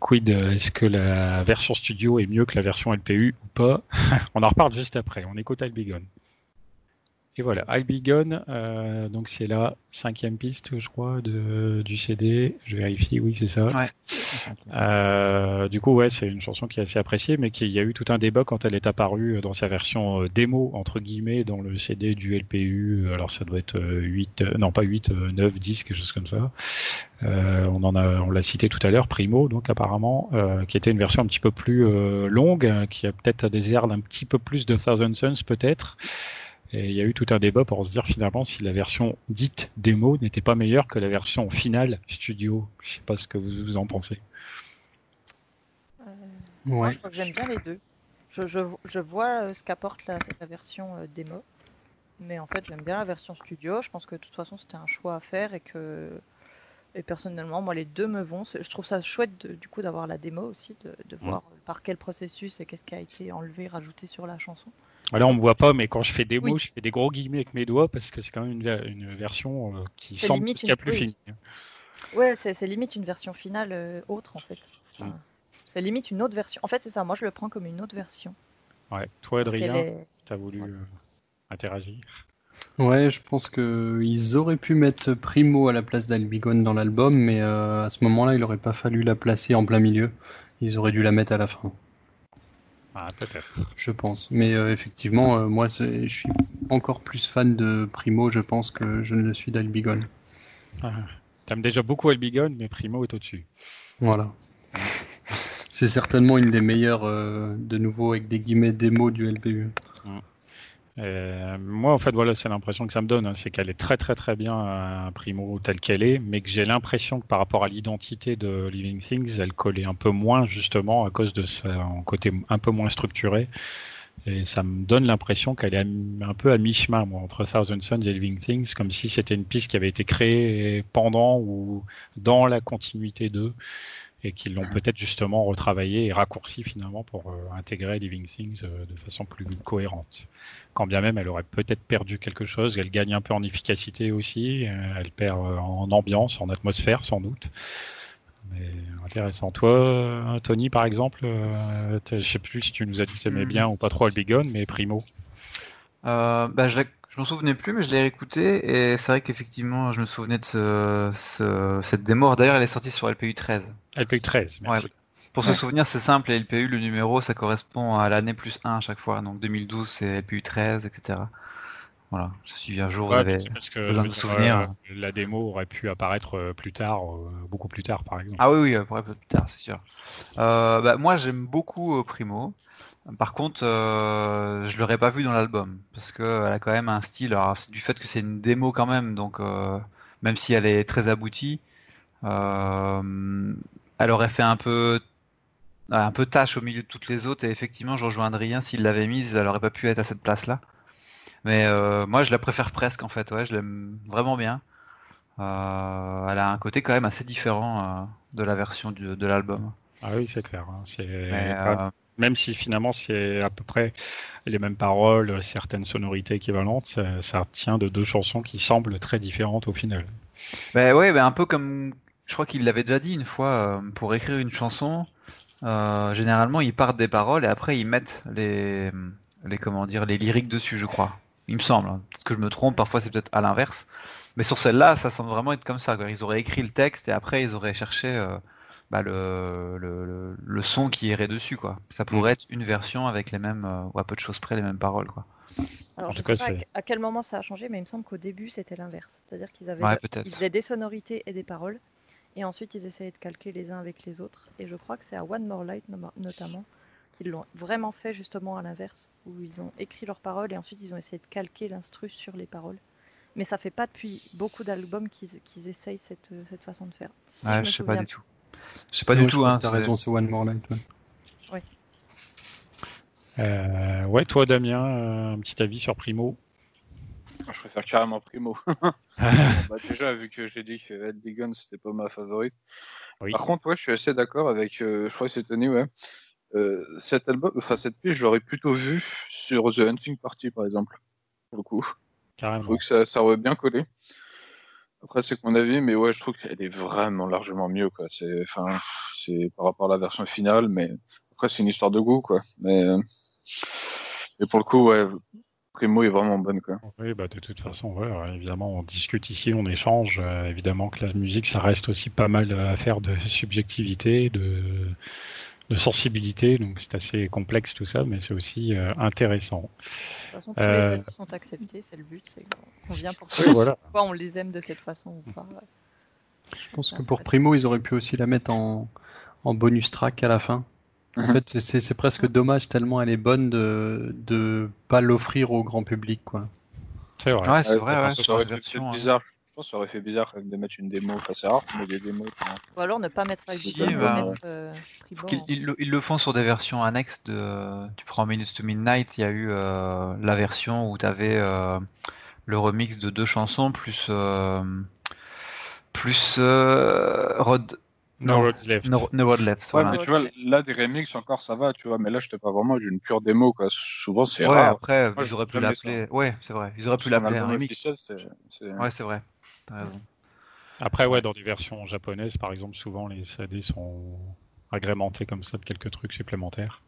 quid, est-ce que la version studio est mieux que la version LPU ou pas? On en reparle juste après. On écoute I'll Be Gone. Et voilà, I'll Be Gone, euh, donc c'est la cinquième piste, je crois, de, du CD. Je vérifie, oui, c'est ça. Ouais. Euh, du coup, ouais, c'est une chanson qui est assez appréciée, mais qui il y a eu tout un débat quand elle est apparue dans sa version euh, démo, entre guillemets, dans le CD du LPU. Alors, ça doit être euh, 8, euh, non pas 8, euh, 9, 10, quelque chose comme ça. Euh, on en a, on l'a cité tout à l'heure, Primo, donc apparemment, euh, qui était une version un petit peu plus euh, longue, hein, qui a peut-être des airs d'un petit peu plus de Thousand Suns, peut-être. Et il y a eu tout un débat pour se dire finalement si la version dite démo n'était pas meilleure que la version finale studio. Je sais pas ce que vous, vous en pensez. Euh, Moi, Ouais. je crois que j'aime bien les deux. Je, je, je vois euh, ce qu'apporte la, la version euh, démo, mais en fait, j'aime bien la version studio. Je pense que de toute façon, c'était un choix à faire et que, et personnellement, moi, les deux me vont. C'est- Je trouve ça chouette de- du coup d'avoir la démo aussi, de, de voir par quel processus et qu'est-ce qui a été enlevé, rajouté sur la chanson. Là, on me voit pas, mais quand je fais des mots, Oui. je fais des gros guillemets avec mes doigts parce que c'est quand même une, une version euh, qui C'est semble limite ce qu'il y a une- plus oui. fini. Ouais, c'est c'est limite une version finale euh, autre en fait. Enfin, Mm. C'est limite une autre version. En fait, c'est ça. Moi, je le prends comme une autre version. Ouais. Toi, Adrien, est- t'as voulu Ouais. euh, interagir? Ouais, je pense que ils auraient pu mettre Primo à la place d'Albigone dans l'album, mais euh, à ce moment-là, il aurait pas fallu la placer en plein milieu. Ils auraient dû la mettre à la fin, Ah, peut-être. je pense. Mais euh, effectivement, euh, moi, je suis encore plus fan de Primo, je pense, que je ne le suis d'Albigone. Ah, T'aimes déjà beaucoup Albigon, mais Primo est au-dessus. Voilà. C'est certainement une des meilleures, euh, de nouveau avec des guillemets démos du LPU. Euh, moi, en fait, voilà, c'est l'impression que ça me donne, hein, c'est qu'elle est très très très bien à Primo telle qu'elle est, mais que j'ai l'impression que par rapport à l'identité de Living Things, elle collait un peu moins justement à cause de son côté un peu moins structuré. Et ça me donne l'impression qu'elle est un peu à mi-chemin, moi, entre Thousand Suns et Living Things, comme si c'était une piste qui avait été créée pendant ou dans la continuité d'eux, et qu'ils l'ont peut-être justement retravaillé et raccourci finalement pour euh, intégrer Living Things euh, de façon plus cohérente. Quand bien même elle aurait peut-être perdu quelque chose, elle gagne un peu en efficacité aussi, euh, elle perd en ambiance, en atmosphère sans doute. Mais intéressant. Toi, Tony, par exemple, je sais plus si tu nous as dit que tu aimais Hmm. bien ou pas trop Albigon, mais Primo. Euh, bah, je je m'en souvenais plus, mais je l'ai réécouté et c'est vrai qu'effectivement, je me souvenais de ce, ce- cette démo. D'ailleurs, elle est sortie sur LPU 13. LPU 13, merci. Ouais. Pour se souvenir, c'est simple, LPU, le numéro, ça correspond à l'année plus 1 à chaque fois. Donc 2012, c'est LPU 13, etc. Voilà, je suis un jour, Ouais, mais c'est parce que besoin je de souvenirs. euh, la démo aurait pu apparaître euh, plus tard, euh, beaucoup plus tard, par exemple. Ah oui, oui, euh, pour peu plus tard, c'est sûr. Euh, bah, moi, j'aime beaucoup euh, Primo. Par contre, euh, je l'aurais pas vu dans l'album parce que elle a quand même un style. Alors, c'est du fait que c'est une démo quand même, donc euh, même si elle est très aboutie, euh, elle aurait fait un peu un peu tâche au milieu de toutes les autres. Et effectivement, je rejoins Adrien. S'il l'avait mise, elle aurait pas pu être à cette place-là. Mais euh, moi, je la préfère presque en fait. Ouais, je l'aime vraiment bien. Euh, elle a un côté quand même assez différent euh, de la version du- de l'album. Ah oui, c'est clair. hein, C'est Mais, euh, même si finalement c'est à peu près les mêmes paroles, certaines sonorités équivalentes, ça, ça tient de deux chansons qui semblent très différentes au final. Ben ouais, ben un peu comme je crois qu'il l'avait déjà dit une fois, euh, pour écrire une chanson, euh, généralement ils partent des paroles et après ils mettent les, les comment dire, les lyriques dessus, je crois. Il me semble. hein. Peut-être que je me trompe, parfois c'est peut-être à l'inverse. Mais sur celle-là, ça semble vraiment être comme ça. quoi. Ils auraient écrit le texte et après ils auraient cherché euh, bah, le, le, le, son qui irait dessus, quoi. Ça pourrait être une version avec les mêmes, euh, ou à peu de choses près, les mêmes paroles, quoi. Alors, En je tout sais cas, pas à, quel moment ça a changé, mais il me semble qu'au début, c'était l'inverse. C'est-à-dire qu'ils avaient, Ouais, ils faisaient des sonorités et des paroles, et ensuite ils essayaient de calquer les uns avec les autres. Et je crois que c'est à One More Light notamment qu'ils l'ont vraiment fait justement à l'inverse, où ils ont écrit leurs paroles et ensuite ils ont essayé de calquer l'instru sur les paroles. Mais ça fait pas depuis beaucoup d'albums qu'ils qu'ils essayent cette, cette façon de faire. Si Ouais, me je sais pas du tout. Je sais pas du je tout, hein. T'as raison, c'est One More Light. ouais. Euh, ouais, toi Damien, euh, un petit avis sur Primo? Je préfère carrément Primo. Bon, bah, déjà, vu que j'ai dit que Ed Begun, c'était pas ma favorite. Oui. Par contre, ouais, je suis assez d'accord avec, euh, je crois que c'est Tony, ouais. Euh, cet album, enfin, cette piste, je l'aurais plutôt vu sur The Hunting Party, par exemple. Pour le coup. Je Carrément. trouve que ça, ça aurait bien collé. Après, c'est mon avis, mais ouais, je trouve qu'elle est vraiment largement mieux, quoi. C'est, enfin, c'est par rapport à la version finale, mais après, c'est une histoire de goût, quoi. Mais, euh, mais pour le coup, ouais, Primo est vraiment bonne, quoi. Oui, bah, de toute façon, ouais, ouais, évidemment, on discute ici, on échange. euh, évidemment que la musique, ça reste aussi pas mal à faire de subjectivité, de, de sensibilité. Donc c'est assez complexe tout ça, mais c'est aussi euh, intéressant. De toute façon, tous Euh, les avis sont acceptés, c'est le but, c'est qu'on vient pour ça. voilà. Pourquoi on les aime de cette façon ou pas. Je pense que pour Primo, ils auraient pu aussi la mettre en, en bonus track à la fin. En Mhm. fait, c'est- presque dommage tellement elle est bonne de de pas l'offrir au grand public, quoi. C'est vrai. Ouais, c'est Ouais, vrai, ça aurait la fait version, peut-être hein. bizarre. Je pense que ça aurait fait bizarre quand même de mettre une démo. Enfin, c'est rare qu'on des démos. quoi. Ou alors ne pas mettre avec Si, bah, mettre euh, Ils, le- ils le font sur des versions annexes de. Tu prends Minutes to Midnight, il y a eu euh, la version où tu avais le remix de deux chansons plus euh, plus euh, No non, Roads Left. No, No Road Left. Ouais, voilà. mais tu vois, là, des remixes encore, ça va, tu vois. Mais là, je te parle vraiment d'une pure démo, quoi. Souvent, c'est Ouais, rare. après Moi, ils auraient pu l'appeler. Ouais, c'est vrai. Ils auraient pu l'appeler un remix. officiel, c'est- c'est- Ouais, c'est vrai. T'as raison. Après, ouais, dans des versions japonaises, par exemple, souvent les CD sont agrémentés comme ça de quelques trucs supplémentaires.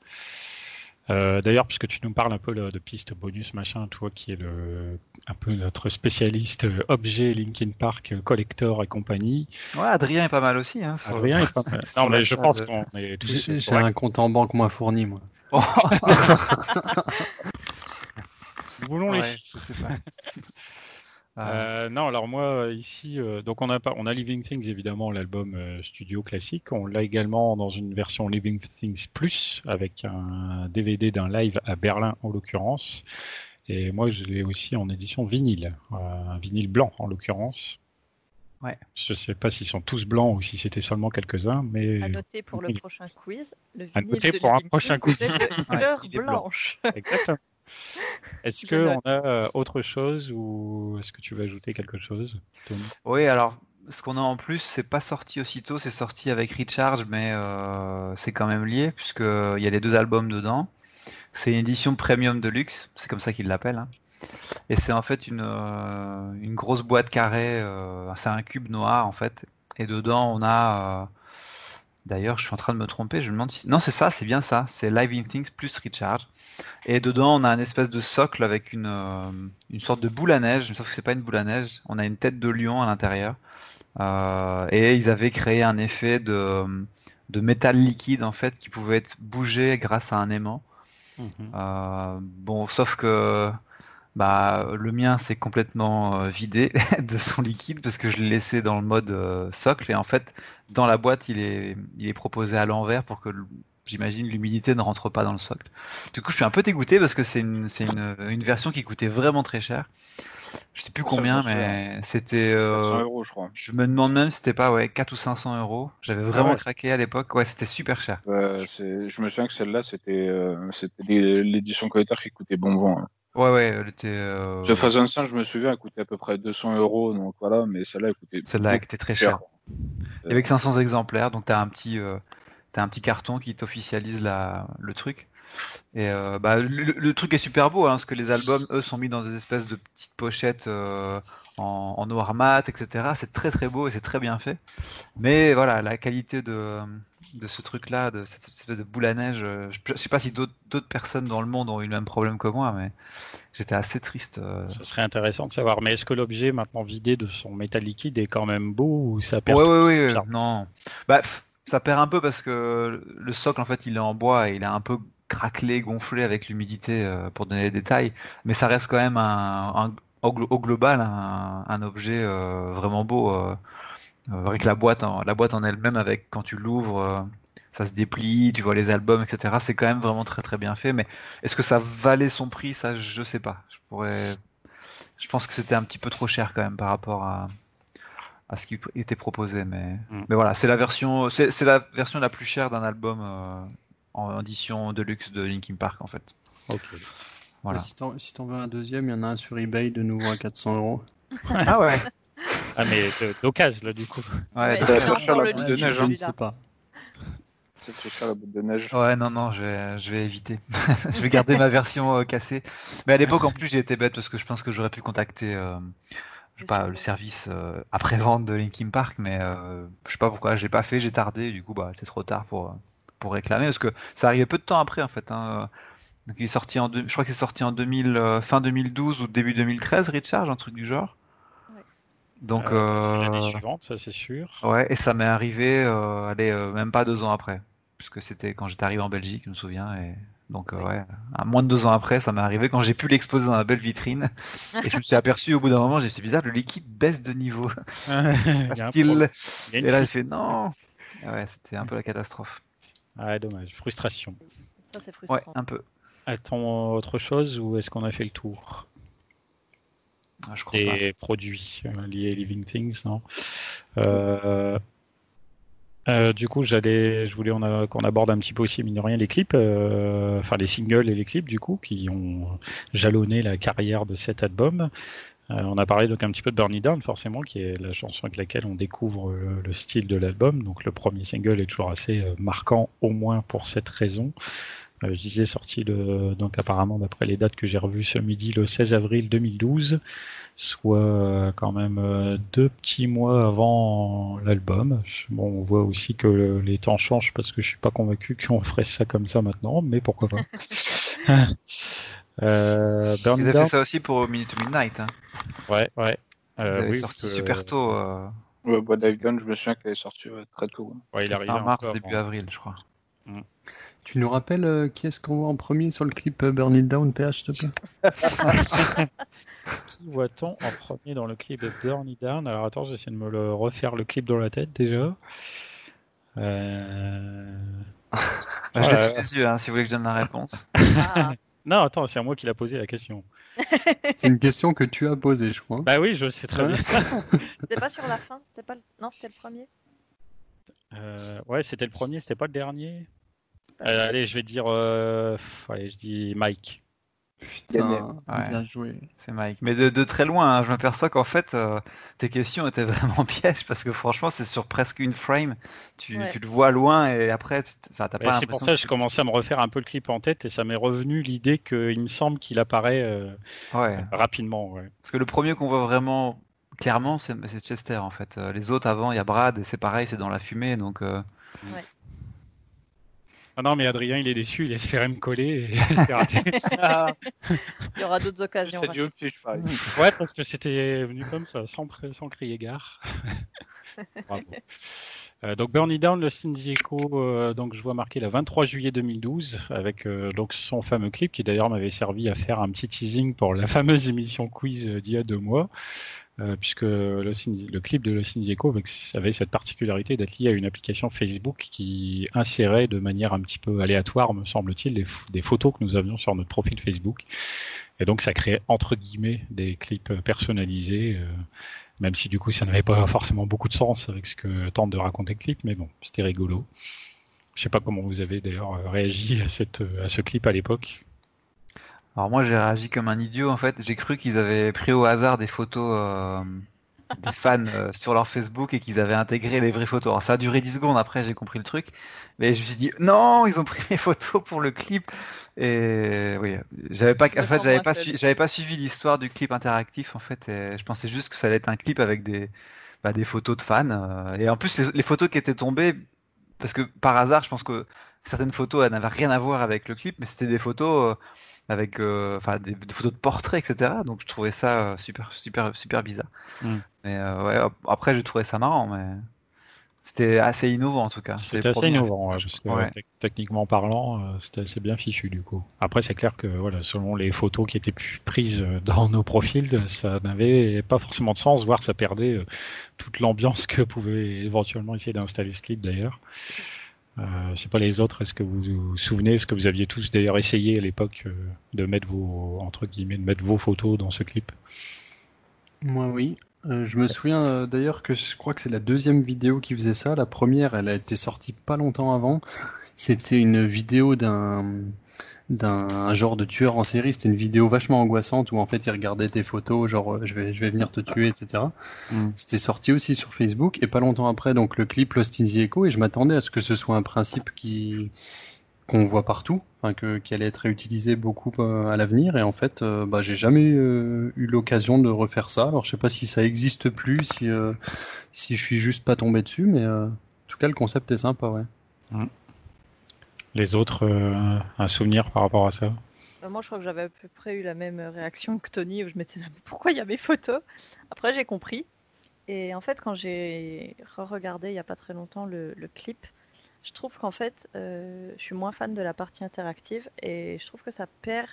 Euh, D'ailleurs, puisque tu nous parles un peu de pistes bonus, machin, toi qui es le, un peu notre spécialiste euh, objet Linkin Park, euh, collector et compagnie, Ouais, Adrien est pas mal aussi. Hein, sur- Adrien est pas mal. Non, mais je pense de- qu'on est tous. J'ai un compte en banque moins fourni, moi. Oh, Nous voulons les ouais, chiffres. je sais pas. Euh, non, alors moi ici, euh, donc on a pas, on a Living Things évidemment l'album euh, studio classique. On l'a également dans une version Living Things Plus avec un DVD d'un live à Berlin en l'occurrence. Et moi je l'ai aussi en édition vinyle, un vinyle blanc en l'occurrence. Ouais. Je sais pas s'ils sont tous blancs ou si c'était seulement quelques-uns, mais À noter pour le prochain quiz. Le À vinyle noter de pour un Living prochain Things, quiz. c'est de Ouais, couleur est blanc. blanche. Exactement. Est-ce Je que note. on a euh, autre chose ou est-ce que tu veux ajouter quelque chose Oui, alors, ce qu'on a en plus, c'est pas sorti aussitôt, c'est sorti avec Recharge, mais euh, c'est quand même lié, puisque il y a les deux albums dedans. C'est une édition premium de luxe, c'est comme ça qu'ils l'appellent. hein. Et c'est en fait une, euh, une grosse boîte carrée, euh, c'est un cube noir en fait. Et dedans, on a. D'ailleurs, je suis en train de me tromper, je me demande si. Non, c'est ça, c'est bien ça, c'est Live in Things plus Recharge. Et dedans, on a un espèce de socle avec une, euh, une sorte de boule à neige, sauf que c'est pas une boule à neige. On a une tête de lion à l'intérieur. Euh, et ils avaient créé un effet de, de métal liquide en fait qui pouvait être bougé grâce à un aimant. Euh, bon, sauf que bah, le mien s'est complètement euh, vidé de son liquide parce que je l'ai laissé dans le mode euh, socle et en fait dans la boîte il est, il est proposé à l'envers pour que j'imagine l'humidité ne rentre pas dans le socle. Du coup je suis un peu dégoûté parce que c'est une, une, une version qui coûtait vraiment très cher. Je sais plus combien mais c'était... euh, 400 euros, je crois. je me demande même si c'était pas ouais, 4 ou 500 euros. J'avais vraiment ouais. craqué à l'époque. Ouais, c'était super cher. C'est- je me souviens que celle-là, c'était euh, l'édition collector qui coûtait bon vent. hein. Ouais, ouais, elle était. euh, The Phase 5, je me souviens, elle coûtait à peu près 200 euros, donc voilà, mais celle-là, elle coûtait. Celle-là, elle était très plus cher. chère. Et Avec 500 exemplaires, donc t'as un petit, euh, t'as un petit carton qui t'officialise la, le truc. Et euh, bah, le, le truc est super beau, hein, parce que les albums, eux, sont mis dans des espèces de petites pochettes euh, en, en noir mat, etc. C'est très très beau et c'est très bien fait. Mais voilà, la qualité de, de ce truc-là, de cette espèce de boule à neige, euh, je, je sais pas si d'autres personnes dans le monde ont eu le même problème que moi, mais j'étais assez triste. euh. Ça serait intéressant de savoir. Mais est-ce que l'objet maintenant vidé de son métal liquide est quand même beau ou ça perd son ouais, charme? non. Bah, ça perd un peu parce que le socle, en fait, il est en bois et il est un peu craquelé, gonflé avec l'humidité euh, pour donner les détails. Mais ça reste quand même un, un- au, glo- au global un, un objet euh, vraiment beau. euh, euh, avec la boîte, en, la boîte en elle-même, avec quand tu l'ouvres, euh, ça se déplie, tu vois les albums, etc. C'est quand même vraiment très très bien fait. Mais est-ce que ça valait son prix? Ça, je sais pas. Je pourrais. Je pense que c'était un petit peu trop cher quand même par rapport à à ce qui était proposé, mais, Mm. mais voilà, c'est la version, c'est c'est la version la plus chère d'un album euh, en édition de luxe de Linkin Park en fait. Ok. Voilà. Si t'en si t'en veux un deuxième, il y en a un sur eBay de nouveau à 400 euros. Ah ouais. Ah, mais d'occasion, là, du coup. Ouais, Ouais, donc, ça c'est va faire encore cher la le boule de neige, je ne sais pas. La boule de neige. ouais, non, non, je vais, je vais éviter. je vais garder ma version euh, cassée. Mais à l'époque, en plus, j'ai été bête parce que je pense que j'aurais pu contacter, euh, je sais pas, le service euh, après-vente de Linkin Park, mais euh, je sais pas pourquoi, j'ai pas fait, j'ai tardé, et du coup, bah, c'est trop tard pour, pour réclamer parce que ça arrivait peu de temps après en fait. hein. Donc, il est sorti en, deux- je crois qu'il est sorti en 2000, euh, fin 2012 ou début 2013, Recharge, un truc du genre. Ouais. Donc, Euh, c'est l'année euh, suivante, ça c'est sûr. ouais, et ça m'est arrivé, euh, allez, euh, même pas deux ans après, puisque c'était quand j'étais arrivé en Belgique, je me souviens, et donc, euh, ouais, à moins de deux ans après, ça m'est arrivé quand j'ai pu l'exposer dans la belle vitrine, et je me suis aperçu au bout d'un moment, j'ai dit, c'est bizarre, le liquide baisse de niveau. Il Et là, j'ai fuite. fait, non. Ah Ouais, c'était un peu la catastrophe. Ah, dommage. Frustration. Ça, c'est Ouais, frustrant. un peu. A-t-on autre chose ou est-ce qu'on a fait le tour? Ah, je crois pas. des produits euh, liés à Living Things, non Euh, euh, Du coup, j'allais, je voulais qu'on aborde un petit peu aussi, mine de rien, les clips, euh, enfin les singles et les clips, du coup, qui ont jalonné la carrière de cet album. Euh, on a parlé donc un petit peu de Burn It Down, forcément, qui est la chanson avec laquelle on découvre euh, le style de l'album. Donc le premier single est toujours assez marquant, au moins pour cette raison. Euh, je disais sorti le, donc apparemment d'après les dates que j'ai revues ce midi, le 16 avril 2012, soit euh, quand même euh, deux petits mois avant l'album. Bon, on voit aussi que le- les temps changent parce que je suis pas convaincu qu'on ferait ça comme ça maintenant, mais pourquoi pas. euh, Burn Ils avaient Down, fait ça aussi pour Minute to Midnight. Hein. ouais, ouais. Ils Euh, avaient oui, sorti que- super tôt. euh, Ouais, Bois Dive Gun, je me souviens qu'elle est sortie ouais, très tôt. hein. Ouais, il arrive fin mars, début avril, je crois. Tu nous rappelles euh, qui est-ce qu'on voit en premier sur le clip euh, Burn It Down, PH, s'il te plaît? Qui voit-on en premier dans le clip de Burn It Down? Alors attends, j'essaie de me le refaire le clip dans la tête déjà. Euh... Je l'ai sous les yeux, hein, si vous voulez que je donne la réponse. Ah, Non, attends, c'est à moi qui l'a posé la question. C'est une question que tu as posée, je crois. Bah oui, je sais très bien. c'était pas sur la fin C'était pas le... Non, c'était le premier? Euh, ouais, c'était le premier, c'était pas le dernier. Euh, allez, je vais dire. euh, pff, Allez, je dis Mike. Putain, Ouais. bien joué. C'est Mike. Mais de, de très loin, hein, je m'aperçois qu'en fait, euh, tes questions étaient vraiment pièges parce que franchement, c'est sur presque une frame. Tu, Ouais. tu le vois loin et après, tu enfin, t'as Ouais, pas c'est pour l'impression ça que que je commençais à me refaire un peu le clip en tête et ça m'est revenu l'idée qu'il me semble qu'il apparaît euh, Ouais. rapidement. Ouais. Parce que le premier qu'on voit vraiment clairement, c'est c'est Chester en fait. Euh, Les autres avant, il y a Brad et c'est pareil, c'est dans la fumée. Donc, euh, Ah non, mais Adrien, il est déçu, il espérait me coller et c'est raté. Il y aura d'autres occasions. Ouais, parce que c'était venu comme ça, sans, sans crier gare. Bravo. Euh, donc Burn It Down, le Echo, euh, donc je vois marqué le 23 juillet 2012 avec euh, donc son fameux clip qui d'ailleurs m'avait servi à faire un petit teasing pour la fameuse émission quiz euh, d'il y a deux mois, euh, puisque le, clip de le avec- avait cette particularité d'être lié à une application Facebook qui insérait de manière un petit peu aléatoire, me semble-t-il, des, des photos que nous avions sur notre profil Facebook. Et donc ça créait entre guillemets des clips personnalisés, même si du coup ça n'avait pas forcément beaucoup de sens avec ce que tente de raconter le clip, mais bon, c'était rigolo. Je sais pas comment vous avez d'ailleurs réagi à, cette, à ce clip à l'époque. alors moi, j'ai réagi comme un idiot en fait. J'ai cru qu'ils avaient pris au hasard des photos euh, des fans euh, sur leur Facebook et qu'ils avaient intégré les vraies photos. Alors ça a duré 10 secondes. Après, j'ai compris le truc, mais je me suis dit non, ils ont pris mes photos pour le clip. Et oui, j'avais pas, en fait, j'avais pas, sui- j'avais pas suivi l'histoire du clip interactif en fait. Et je pensais juste que ça allait être un clip avec des, bah, des photos de fans. euh, et en plus, les, les photos qui étaient tombées, parce que par hasard, je pense que certaines photos elles n'avaient rien à voir avec le clip, mais c'était des photos euh, avec, euh, enfin, des, des photos de portraits, etc. Donc je trouvais ça euh, super, super, super bizarre. Mm. Mais euh, ouais, après, j'ai trouvé ça marrant, mais c'était assez innovant en tout cas. C'était assez innovant, ouais, parce que. Ouais. techniquement parlant, euh, c'était assez bien fichu du coup. Après, c'est clair que voilà, selon les photos qui étaient prises dans nos profils, ça n'avait pas forcément de sens, voire ça perdait toute l'ambiance que pouvait éventuellement essayer d'installer ce clip d'ailleurs. Euh, je sais pas les autres, est-ce que vous vous souvenez, est-ce que vous aviez tous d'ailleurs essayé à l'époque euh, de mettre vos entre guillemets de mettre vos photos dans ce clip? Moi, oui. Euh, je me souviens euh, d'ailleurs que je crois que c'est la deuxième vidéo qui faisait ça. La première, elle a été sortie pas longtemps avant. C'était une vidéo d'un d'un un genre de tueur en série. C'était une vidéo vachement angoissante où en fait il regardait tes photos, genre euh, je vais je vais venir te tuer, etc. Mm. C'était sorti aussi sur Facebook et pas longtemps après donc le clip Lost in the Echo et je m'attendais à ce que ce soit un principe qui qu'on voit partout, enfin que qui allait être réutilisé beaucoup euh, à l'avenir et en fait euh, bah, j'ai jamais euh, eu l'occasion de refaire ça. Alors je sais pas si ça existe plus, si euh, si je suis juste pas tombé dessus, mais en tout cas le concept est sympa, ouais. Les autres, euh, un souvenir par rapport à ça Euh, Moi, je crois que j'avais à peu près eu la même réaction que Tony, où je m'étais là, mais pourquoi il y a mes photos? Après, j'ai compris. Et en fait, quand j'ai re-regardé il n'y a pas très longtemps le, le clip, je trouve qu'en fait, euh, je suis moins fan de la partie interactive et je trouve que ça perd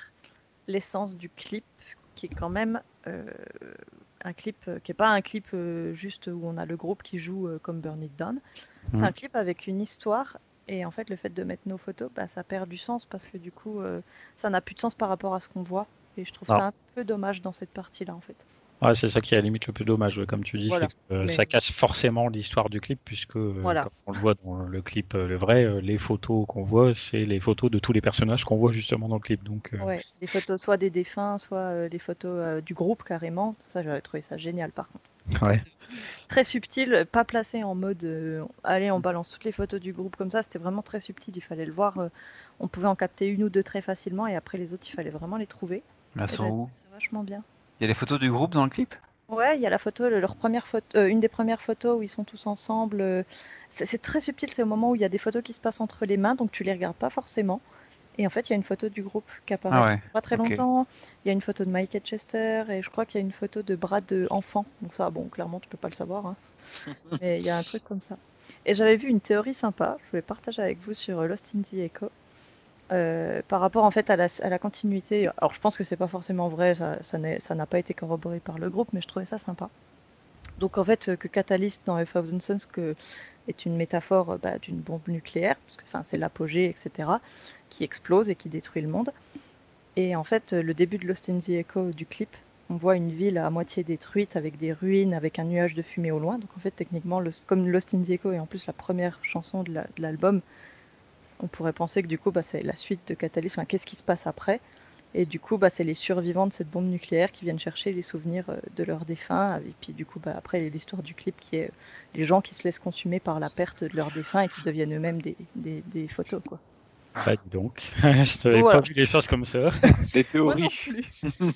l'essence du clip, qui est quand même euh, un clip euh, qui n'est pas un clip euh, juste où on a le groupe qui joue euh, comme Burn It Down. C'est Mhm. un clip avec une histoire et en fait, le fait de mettre nos photos, bah, ça perd du sens parce que du coup, euh, ça n'a plus de sens par rapport à ce qu'on voit. Et je trouve Ah. ça un peu dommage dans cette partie-là, en fait. Ouais, c'est ça qui est à la limite le plus dommage, comme tu dis, Voilà. c'est que euh, Mais- ça casse forcément l'histoire du clip, puisque euh, Voilà. comme on le voit dans le clip, le vrai, les photos qu'on voit, c'est les photos de tous les personnages qu'on voit justement dans le clip. Donc, euh, Ouais, des photos soit des défunts, soit des photos euh, du groupe carrément. Ça, j'avais trouvé ça génial par contre. Ouais. Très subtil, pas placé en mode euh, allez, on balance toutes les photos du groupe comme ça. C'était vraiment très subtil. Il fallait le voir. euh, on pouvait en capter une ou deux très facilement et après les autres, il fallait vraiment les trouver. Elles sont j'avais où ça vachement bien. Il y a les photos du groupe dans le clip? Ouais, il y a la photo, le- leur première photo, euh, une des premières photos où ils sont tous ensemble. c'est c'est très subtil, c'est au moment où il y a des photos qui se passent entre les mains, donc tu les regardes pas forcément. Et en fait, il y a une photo du groupe qui apparaît Ah ouais. pas très longtemps. Il y a une photo de Mike Chester et je crois qu'il y a une photo de Brad de enfant. Donc ça, bon, clairement, tu peux pas le savoir. hein. Mais il y a un truc comme ça. Et j'avais vu une théorie sympa, je voulais partager avec vous sur Lost in the Echo. euh, par rapport en fait à la, à la continuité. Alors je pense que c'est pas forcément vrai, ça, ça n'est- ça n'a pas été corroboré par le groupe, mais je trouvais ça sympa. Donc en fait, euh, que Catalyst dans A Thousand Suns que, est une métaphore euh, bah, d'une bombe nucléaire, parce que c'est l'apogée, etc., qui explose et qui détruit le monde. Et en fait, euh, le début de Lost in the Echo du clip, on voit une ville à moitié détruite avec des ruines, avec un nuage de fumée au loin. Donc en fait, techniquement, comme Lost in the Echo est en plus la première chanson de la- de l'album, on pourrait penser que du coup, bah, c'est la suite de Catalyst. Qu'est-ce qui se passe après? Et du coup, bah, c'est les survivants de cette bombe nucléaire qui viennent chercher les souvenirs euh, de leurs défunts. Et puis du coup, bah, après, il y a l'histoire du clip qui est euh, les gens qui se laissent consumer par la perte de leurs défunts et qui deviennent eux-mêmes des, des, des photos. Quoi. Bah, dis donc, je t'avais Voilà. pas vu les choses comme ça. Moi théories. non plus.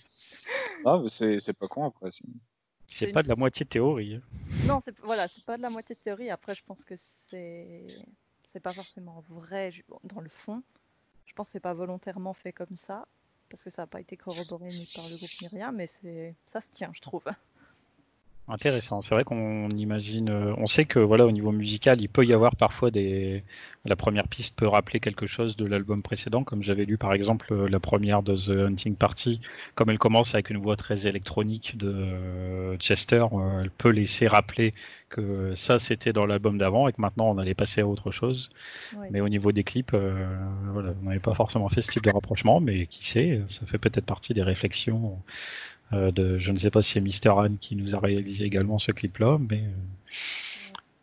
Ah, mais c'est c'est pas con après. c'est- C'est C'est pas une- de la moitié théorie. Non, c'est voilà, c'est pas de la moitié de théorie. Après, je pense que c'est c'est pas forcément vrai dans le fond. Je pense que c'est pas volontairement fait comme ça parce que ça n'a pas été corroboré ni par le groupe ni mais ça se tient, je trouve. Intéressant. C'est vrai qu'on imagine, euh, on sait que voilà au niveau musical, il peut y avoir parfois des. La première piste peut rappeler quelque chose de l'album précédent, comme j'avais lu par exemple euh, la première de The Hunting Party, comme elle commence avec une voix très électronique de euh, Chester, elle peut laisser rappeler que ça c'était dans l'album d'avant et que maintenant on allait passer à autre chose. Mais au niveau des clips, euh, voilà, on n'avait pas forcément fait ce type de rapprochement, mais qui sait, ça fait peut-être partie des réflexions de, je ne sais pas si c'est Mister Han qui nous a réalisé également ce clip-là, mais euh,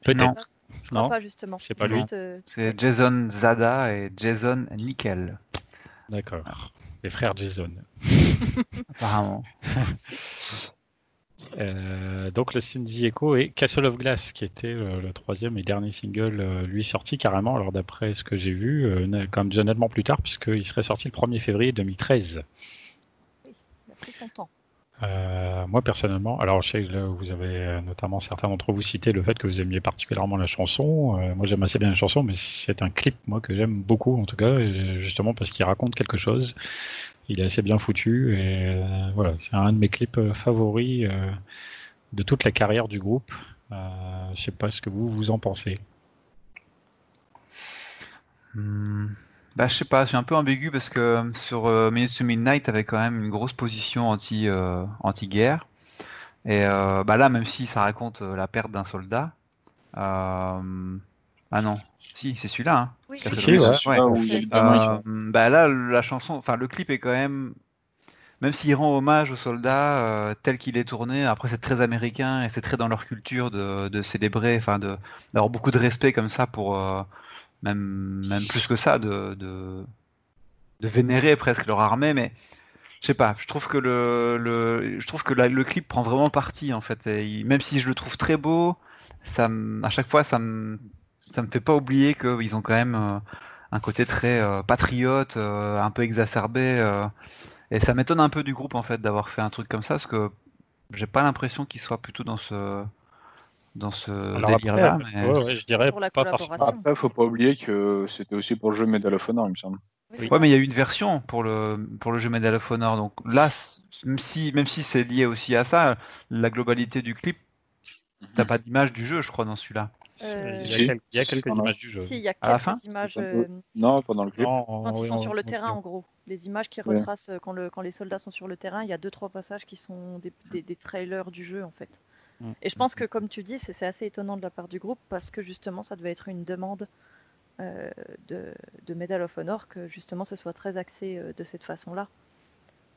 peut-être. Non. Pas justement. c'est pas lui. euh, C'est Jason Zada et Jason Nickel, D'accord. Les frères Jason. apparemment. Euh, donc le Cindy Echo et Castle of Glass, qui était euh, le troisième et dernier single, euh, lui sorti carrément, alors d'après ce que j'ai vu, euh, na- quand même déjà nettement plus tard, puisqu'il serait sorti le 1er février 2013. il a pris son temps. Euh, moi personnellement, alors je sais que vous avez euh, notamment certains d'entre vous cité le fait que vous aimiez particulièrement la chanson. Euh, moi j'aime assez bien la chanson, mais c'est un clip moi que j'aime beaucoup en tout cas, justement parce qu'il raconte quelque chose. Il est assez bien foutu et euh, voilà, c'est un de mes clips euh, favoris de toute la carrière du groupe. Je sais pas ce que vous vous en pensez. Hmm. Bah, je sais pas, je suis un peu ambigu parce que euh, sur euh, Minutes to Midnight, t'avais quand même une grosse position anti, euh, anti-guerre. Et euh, bah là, même si ça raconte euh, la perte d'un soldat, euh, ah non, si, c'est celui-là, hein. Oui. C'est celui-là bah là, la chanson, enfin le clip est quand même, même s'il rend hommage aux soldats euh, tel qu'il est tourné. Après, c'est très américain et c'est très dans leur culture de, de célébrer, enfin de d'avoir beaucoup de respect comme ça pour euh, même même plus que ça de, de vénérer presque leur armée. Mais je sais pas, je trouve que le, le je trouve que le clip prend vraiment parti en fait. Et même si je le trouve très beau, ça à chaque fois ça me ça me fait pas oublier qu'ils ont quand même euh, un côté très euh, patriote, euh, un peu exacerbé. et ça m'étonne un peu du groupe en fait d'avoir fait un truc comme ça parce que j'ai pas l'impression qu'ils soient plutôt dans ce dans ce Alors délire-là. après, mais- ouais, ouais, je dirais Pour la pas forcément. collaboration. Après, faut pas oublier que c'était aussi pour le jeu Medal of Honor, il me semble. Oui, Ouais, mais il y a eu une version pour le pour le jeu Medal of Honor. Donc là, même si même si c'est lié aussi à ça, la globalité du clip, t'as pas d'image du jeu, je crois, dans celui-là. Euh, Il y a, Si. quel- il y a quelques Si, images du jeu. Si, il y a À la quelques fin images euh, Non, pendant le clip. Non, quand ils oui, sont on- sur le terrain, en gros. Les images qui retracent euh, quand, le, quand les soldats sont sur le terrain, il y a deux trois passages qui sont des, des- des trailers du jeu en fait. Mm. Et je pense que comme tu dis, c'est assez étonnant de la part du groupe parce que justement ça devait être une demande euh, de, de Medal of Honor que justement ce soit très axé euh, de cette façon-là.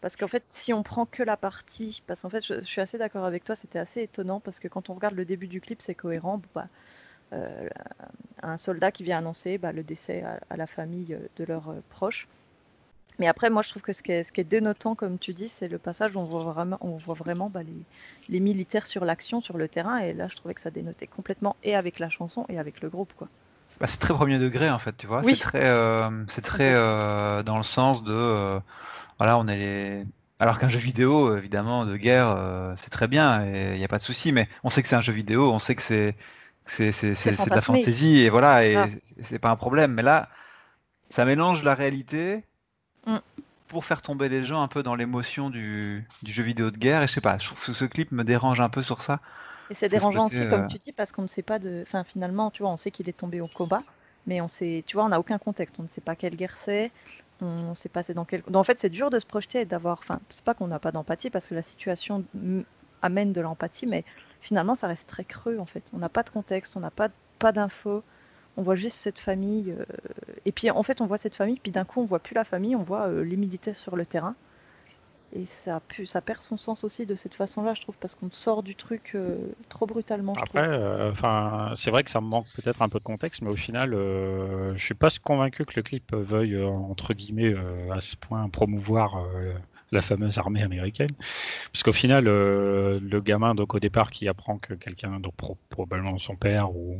Parce qu'en fait, si on prend que la partie, parce qu'en fait, je, je suis assez d'accord avec toi, c'était assez étonnant parce que quand on regarde le début du clip, c'est cohérent. Bah, euh, un soldat qui vient annoncer bah, le décès à, à la famille de leurs proches. Mais après, moi, je trouve que ce qui est, ce qui est dénotant, comme tu dis, c'est le passage où on voit vraiment, on voit vraiment bah, les, les militaires sur l'action, sur le terrain. Et là, je trouvais que ça dénotait complètement, et avec la chanson, et avec le groupe. quoi. Bah, c'est très premier degré en fait, tu vois. Oui. C'est très, euh, c'est très euh, dans le sens de, euh, voilà, on est les... Alors qu'un jeu vidéo, évidemment, de guerre, c'est très bien et il n'y a pas de souci. Mais on sait que c'est un jeu vidéo, on sait que c'est, c'est, c'est, c'est, c'est de la fantaisie et voilà, et Ah. c'est pas un problème. Mais là, ça mélange la réalité Mm. pour faire tomber les gens un peu dans l'émotion du, du jeu vidéo de guerre. Et je sais pas, je trouve que ce clip me dérange un peu sur ça. Et c'est C'est ce dérangeant aussi, comme euh, tu dis, parce qu'on ne sait pas de. Enfin, finalement, tu vois, on sait qu'il est tombé au combat, mais on sait, tu vois, on n'a aucun contexte. On ne sait pas quelle guerre c'est. On sait pas c'est dans quel. En fait, c'est dur de se projeter et d'avoir. Enfin, c'est pas qu'on n'a pas d'empathie parce que la situation amène de l'empathie, mais finalement, ça reste très creux en fait. On n'a pas de contexte, on n'a pas pas d'infos. On voit juste cette famille. Euh, et puis en fait, on voit cette famille, puis d'un coup, on voit plus la famille, on voit euh, les militaires sur le terrain. Et ça, pu, ça perd son sens aussi de cette façon-là, je trouve, parce qu'on sort du truc euh, trop brutalement. Après, enfin, c'est vrai que ça me manque peut-être un peu de contexte, mais au final, je suis pas convaincu que le clip veuille entre guillemets à ce point promouvoir la fameuse armée américaine. Parce qu'au final, euh, le gamin, donc au départ, qui apprend que quelqu'un, donc probablement son père ou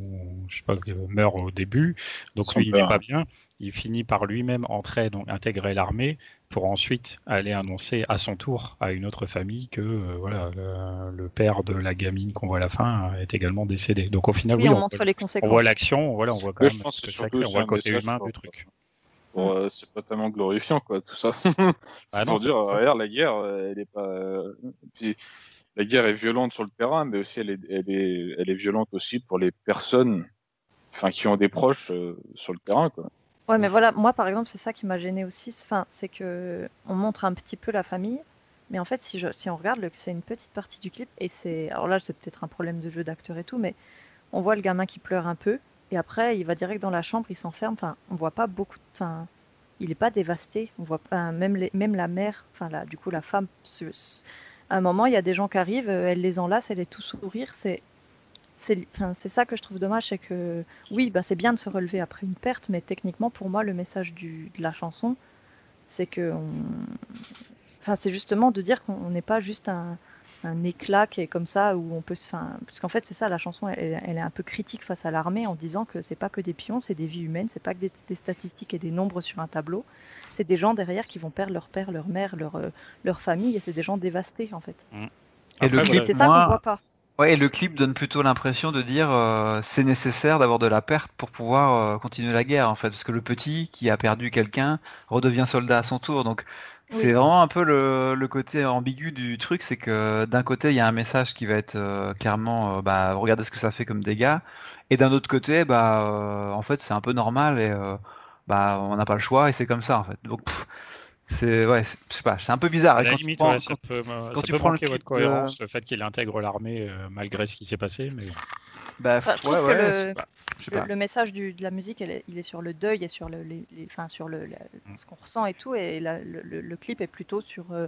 je sais pas, meurt au début, donc lui il n'est pas bien, il finit par lui-même entrer, donc intégrer l'armée pour ensuite aller annoncer à son tour à une autre famille que euh, voilà le, père de la gamine qu'on voit à la fin est également décédé. Donc au final, oui, on, montre les conséquences. On voit l'action, voilà, on voit quand même ce que c'est, on voit le côté humain du truc. Bon, euh, c'est pas tellement glorifiant, quoi, tout ça. ah pour dire, regarde, la guerre, euh, elle est pas. Euh, puis, la guerre est violente sur le terrain, mais aussi elle est, elle est, elle est violente aussi pour les personnes, enfin, qui ont des proches sur le terrain, quoi. Ouais, mais voilà, moi par exemple, c'est ça qui m'a gêné aussi. Enfin, c'est que on montre un petit peu la famille, mais en fait, si, je, si on regarde, c'est une petite partie du clip, et c'est. Alors là, c'est peut-être un problème de jeu d'acteur et tout, mais on voit le gamin qui pleure un peu, et après, il va direct dans la chambre, il s'enferme. Enfin, on voit pas beaucoup. Enfin, il n'est pas dévasté. On voit pas même les, même la mère. Enfin, là, du coup, la femme. À un moment, il y a des gens qui arrivent, euh, elle les enlace, elle est tout sourire. C'est c'est enfin, ça que je trouve dommage, c'est que oui, bah, c'est bien de se relever après une perte, mais techniquement, pour moi, le message de la chanson, c'est que on... enfin, c'est justement de dire qu'on n'est pas juste un, un éclat qui est comme ça où on peut enfin parce qu'en fait c'est ça la chanson elle, est un peu critique face à l'armée en disant que c'est pas que des pions c'est des vies humaines c'est pas que des, statistiques et des nombres sur un tableau c'est des gens derrière qui vont perdre leur père leur mère leur euh, leur famille et c'est des gens dévastés en fait mmh. et le clip c'est ça qu'on voit pas Ouais, et le clip donne plutôt l'impression de dire euh, c'est nécessaire d'avoir de la perte pour pouvoir euh, continuer la guerre en fait, parce que le petit qui a perdu quelqu'un redevient soldat à son tour. Donc c'est vraiment un peu le, le, côté ambigu du truc, c'est que d'un côté il y a un message qui va être euh, clairement, euh, bah regardez ce que ça fait comme dégâts, et d'un autre côté, bah euh, en fait c'est un peu normal et bah on n'a pas le choix et c'est comme ça en fait. Donc c'est ouais, c'est pas, c'est un peu bizarre. À la quand limite, tu prends, ouais, ça peut, quand ça tu peut prends le votre cohérence, le fait qu'il intègre l'armée malgré ce qui s'est passé, mais. Bah, ouais, ouais, le, le, message du, de la musique, elle il est sur le deuil et sur le, les, les, enfin, sur le, ce qu'on ressent et tout, et la, le, le, clip est plutôt sur euh,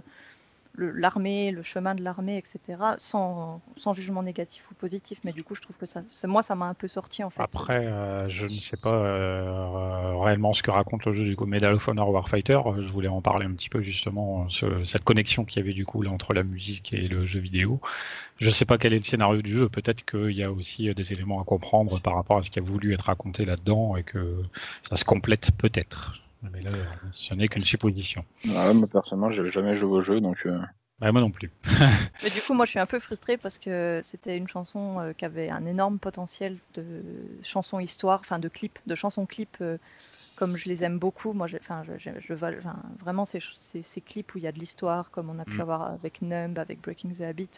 l'armée, le, chemin de l'armée, etc., sans, sans, jugement négatif ou positif. Mais du coup, je trouve que ça, moi, ça m'a un peu sorti en fait. Après, euh, je ne sais pas euh, réellement ce que raconte le jeu du coup Medal of Honor Warfighter. Je voulais en parler un petit peu justement, ce, cette connexion qu'il y avait du coup là, entre la musique et le jeu vidéo. Je ne sais pas quel est le scénario du jeu. Peut-être qu'il y a aussi des éléments à comprendre par rapport à ce qui a voulu être raconté là-dedans et que ça se complète peut-être. Mais là, ce n'est qu'une supposition. Ah moi, personnellement, j'avais jamais joué au jeu, donc. Euh... moi non plus. Mais du coup, moi, je suis un peu frustré parce que c'était une chanson euh, qui avait un énorme potentiel de chanson histoire, enfin de clip, de chanson clip. Euh, comme je les aime beaucoup, moi, enfin, je, je, je, vraiment ces, ces, ces, clips où il y a de l'histoire, comme on a pu mm. avoir avec Numb, avec Breaking the Habit,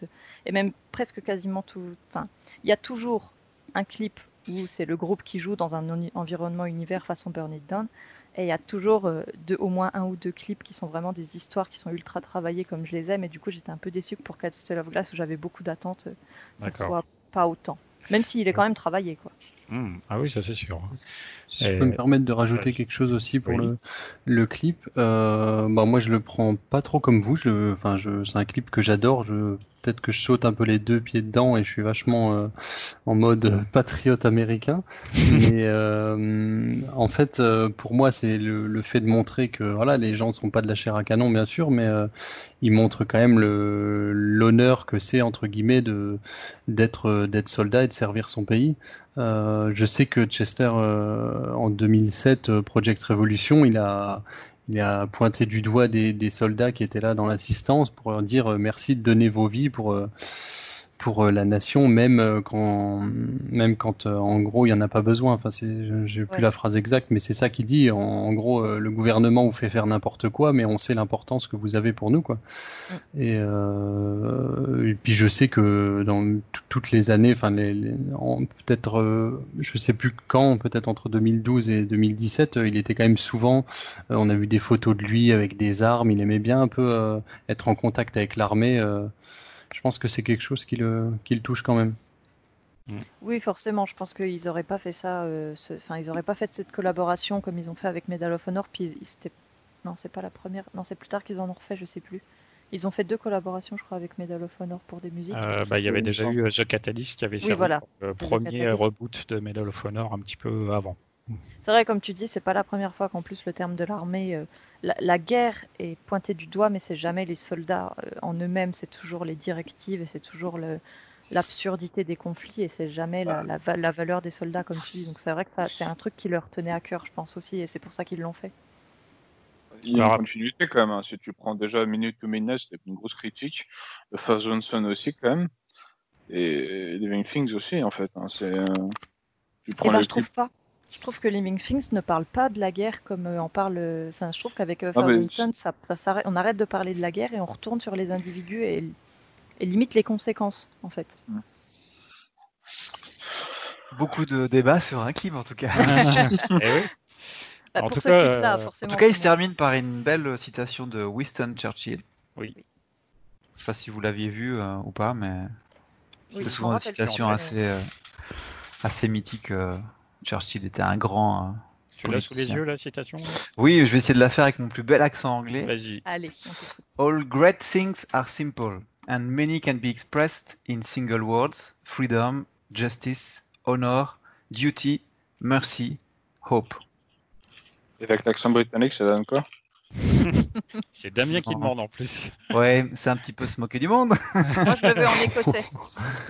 et même presque quasiment tout. Enfin, il y a toujours un clip où c'est le groupe qui joue dans un environnement univers façon Burn It Down, et il y a toujours euh, deux, au moins un ou deux clips qui sont vraiment des histoires qui sont ultra travaillées comme je les aime. Et du coup, j'étais un peu déçue que pour Castle of Glass, où j'avais beaucoup d'attentes, euh, ça ne soit pas autant. Même s'il est quand même travaillé. quoi. Mmh. Ah oui, ça c'est sûr. Si je peux me permettre de rajouter quelque chose aussi pour le, le clip, euh, bah moi je le prends pas trop comme vous. Je, enfin, je, c'est un clip que j'adore. Je peut-être que je saute un peu les deux pieds dedans et je suis vachement euh, en mode patriote américain. Mais euh, en fait, euh, pour moi, c'est le, le, fait de montrer que voilà, les gens ne sont pas de la chair à canon, bien sûr, mais ils montrent quand même l'honneur que c'est entre guillemets de d'être d'être soldat et de servir son pays. je sais que Chester en 2007, Project Revolution, il a il a pointé du doigt des, des soldats qui étaient là dans l'assistance pour leur dire euh, merci de donner vos vies pour euh, pour euh, la nation, même quand même quand en gros il y en a pas besoin. Enfin, c'est j'ai plus la phrase exacte, mais c'est ça qu'il dit. En, gros, le gouvernement vous fait faire n'importe quoi, mais on sait l'importance que vous avez pour nous, quoi. Et et puis je sais que dans toutes les années, enfin peut-être, euh, je sais plus quand, peut-être entre 2012 et 2017, il était quand même souvent. on a vu des photos de lui avec des armes. Il aimait bien un peu être en contact avec l'armée. Je pense que c'est quelque chose qui le, qui le touche quand même. Oui, forcément. Je pense qu'ils n'auraient pas fait ça. Enfin, ils n'auraient pas fait cette collaboration comme ils ont fait avec Medal of Honor. Puis c'était non, c'est pas la première. Non, c'est plus tard qu'ils en ont refait, je sais plus. Ils ont fait deux collaborations, je crois, avec Medal of Honor pour des musiques. Euh, bah, il y avait déjà eu euh, The Catalyst qui avait servi le premier reboot de Medal of Honor un petit peu avant. C'est vrai, comme tu dis, c'est pas la première fois qu'en plus le terme de l'armée, euh, la, guerre est pointée du doigt, mais c'est jamais les soldats en eux-mêmes, c'est toujours les directives et c'est toujours l'absurdité des conflits et c'est jamais la, la, valeur des soldats, comme tu dis. Donc c'est vrai que c'est un truc qui leur tenait à cœur, je pense aussi, et c'est pour ça qu'ils l'ont fait. Il y a une continuité quand même. Hein. Si tu prends déjà Minute to Midnight, c'était une grosse critique. The First Johnson aussi quand même. Et Living Things aussi en fait. Hein. C'est. Euh, tu prends eh ben, je trouve pas. Je trouve que Living Things ne parle pas de la guerre comme euh, on parle. Enfin, je trouve qu'avec euh, ah, Johnson, ça, ça on arrête de parler de la guerre et on retourne sur les individus et, et limite les conséquences en fait. Beaucoup de débats sur un clip en tout cas. eh oui. Bah, en, tout cas, euh, en tout cas, il se termine par une belle citation de Winston Churchill. Oui. Je sais pas si vous l'aviez vu euh, ou pas, mais c'est souvent une citation assez, euh, assez mythique. Churchill était un grand. tu l'as sous les yeux, la citation Oui, je vais essayer de la faire avec mon plus bel accent anglais. Vas-y. Allez. All great things are simple, and many can be expressed in single words freedom, justice, honor, duty, mercy, hope. Et avec l'accent britannique, ça donne quoi? C'est Damien qui demande en plus. Ouais, c'est un petit peu se moquer du monde. Moi, je le veux en écossais.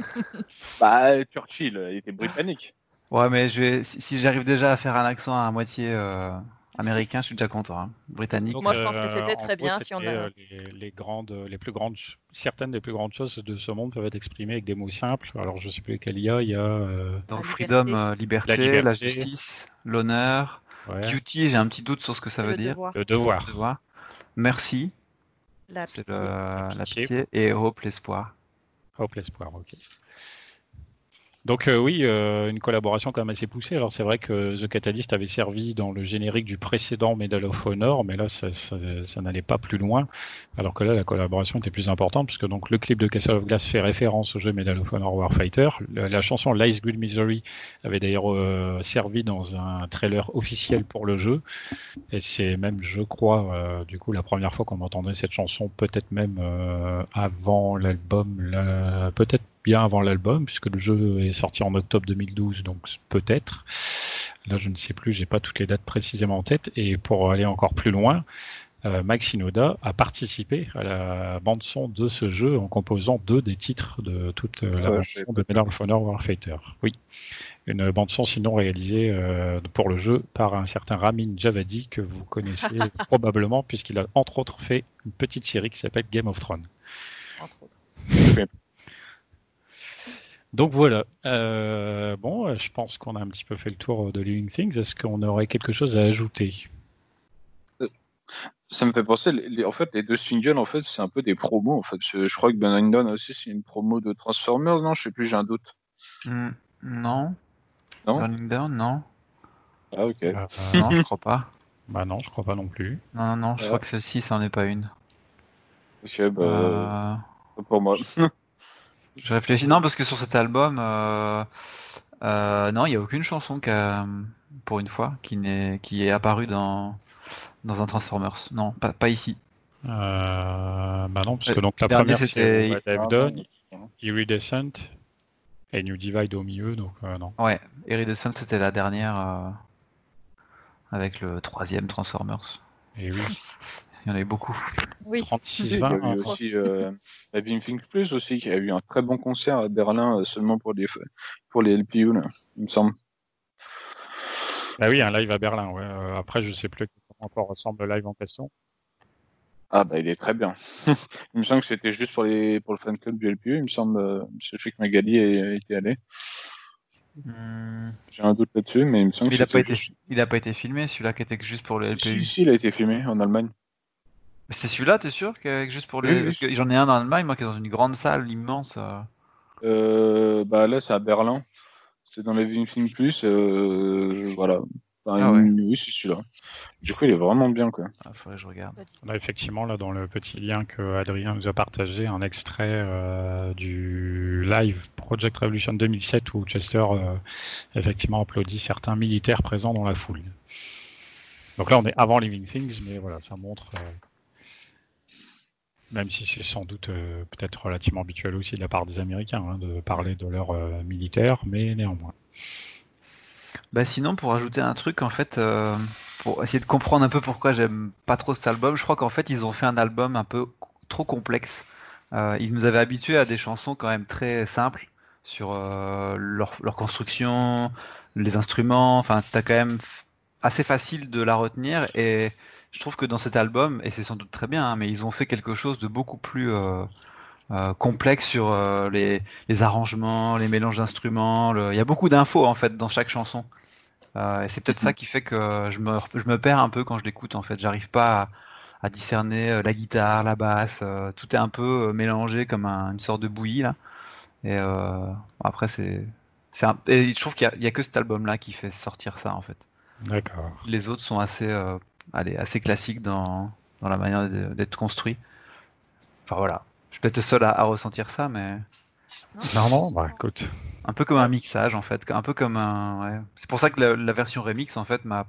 bah, Churchill, il était britannique. Ouais, mais je vais, si, j'arrive déjà à faire un accent à moitié euh, américain, je suis déjà content. Hein. Britannique. Moi, je pense que c'était euh, très bien si on a. Euh, les, grandes, les plus grandes, certaines des plus grandes choses de ce monde peuvent être exprimées avec des mots simples. Alors, je sais plus lesquels il y a. Il y a. Donc, freedom, liberté, la justice, l'honneur. Duty, j'ai un petit doute sur ce que ça veut dire. Le devoir. Merci. La pitié. la pitié. Et hope, l'espoir. Hope, l'espoir, ok. Donc euh, oui, euh, une collaboration quand même assez poussée. Alors c'est vrai que The Catalyst avait servi dans le générique du précédent Medal of Honor, mais là ça, n'allait pas plus loin. Alors que là la collaboration était plus importante puisque donc le clip de Castle of Glass fait référence au jeu Medal of Honor Warfighter. La, chanson Lies Good Misery avait d'ailleurs euh, servi dans un trailer officiel pour le jeu. Et c'est même, je crois, du coup la première fois qu'on entendait cette chanson, peut-être même avant l'album, peut-être bien avant l'album, puisque le jeu est sorti en octobre 2012, donc peut-être. Là, je ne sais plus, j'ai pas toutes les dates précisément en tête. Et pour aller encore plus loin, euh, Mike Shinoda a participé à la bande son de ce jeu en composant deux des titres de toute euh, la bande son de Medal of Honor Warfighter. Oui, une bande son sinon réalisée euh, pour le jeu par un certain Ramin Javadi que vous connaissez probablement puisqu'il a entre autres fait une petite série qui s'appelle Game of Thrones. Entre autres. Donc voilà. Euh, bon, je pense qu'on a un petit peu fait le tour de Living Things. Est-ce qu'on aurait quelque chose à ajouter? Ça me fait penser, en fait, les deux singles, en fait, c'est un peu des promos. En fait, je, crois que Ben Down aussi, c'est une promo de Transformers, non? Je sais plus, j'ai un doute. Hmm, non. Non? Burning Down, non. Ah ok. Euh, non, je crois pas. Bah non, je crois pas non plus. Non, non, non, je crois que celle-ci, ça en est pas une. Ok, bah. Euh... Pour moi. Je réfléchis. Non, parce que sur cet album, euh, euh, non, il n'y a aucune chanson qui pour une fois, qui, n'est, qui est apparue dans, dans un Transformers. Non, pas, pas ici. Euh, bah non, parce que donc la première c'était Done, Iridescent et New Divide au milieu, donc non. Ouais, Iridescent c'était la dernière avec le troisième Transformers. Et oui. Il y en avait beaucoup. Oui. 36 20. Il y a eu aussi euh, la Plus aussi qui a eu un très bon concert à Berlin euh, seulement pour les pour les LPU là, il me semble. Bah oui, un live à Berlin. Ouais. Euh, après, je sais plus comment encore ressemble le live en question. Ah bah il est très bien. il me semble que c'était juste pour les pour le fan club du LPU. Il me semble, euh, je sais que Magali était allé. Hmm. J'ai un doute là-dessus, mais il me semble. il n'a pas été, il a pas été filmé, celui-là qui était juste pour le LPU. Si, si, il a été filmé en Allemagne. C'est celui-là, t'es sûr que juste pour les. Oui, oui. J'en ai un en Allemagne, moi, qui est dans une grande salle immense. euh. Euh, bah là, c'est à Berlin. C'est dans les Living Things Plus. Euh, voilà. Enfin, Ah ouais. Oui, c'est celui-là. Du coup, il est vraiment bien, quoi. Ah, faudrait que je regarde. On a effectivement là dans le petit lien que Adrien nous a partagé un extrait euh, du live Project Revolution 2007 où Chester euh, effectivement applaudit certains militaires présents dans la foule. Donc là on est avant Living Things, mais voilà, ça montre, euh, même si c'est sans doute euh, peut-être relativement habituel aussi de la part des Américains hein, de parler de leurs euh, militaires, mais néanmoins. Bah sinon, pour ajouter un truc, en fait, euh, pour essayer de comprendre un peu pourquoi j'aime pas trop cet album, je crois qu'en fait, ils ont fait un album un peu trop complexe. Euh, ils nous avaient habitués à des chansons quand même très simples sur leur, leur construction, les instruments. Enfin, t'as quand même assez facile de la retenir. Et je trouve que dans cet album, et c'est sans doute très bien, hein, mais ils ont fait quelque chose de beaucoup plus euh, euh, complexe sur euh, les, les arrangements, les mélanges d'instruments. le- Il y a beaucoup d'infos en fait dans chaque chanson. Et c'est peut-être ça qui fait que je me, je me perds un peu quand je l'écoute en fait. J'arrive pas à, à discerner la guitare, la basse. tout est un peu mélangé comme un- une sorte de bouillie là. Et après c'est, c'est un- et je trouve qu'il y a, il y a que cet album-là qui fait sortir ça en fait. D'accord. Les autres sont assez, allez, assez classiques dans, dans la manière d'être construits. Enfin voilà. Je suis peut-être le seul à, à ressentir ça, mais Non, non, bah écoute. un peu comme un mixage en fait, un peu comme un. ouais. C'est pour ça que la, la version remix en fait m'a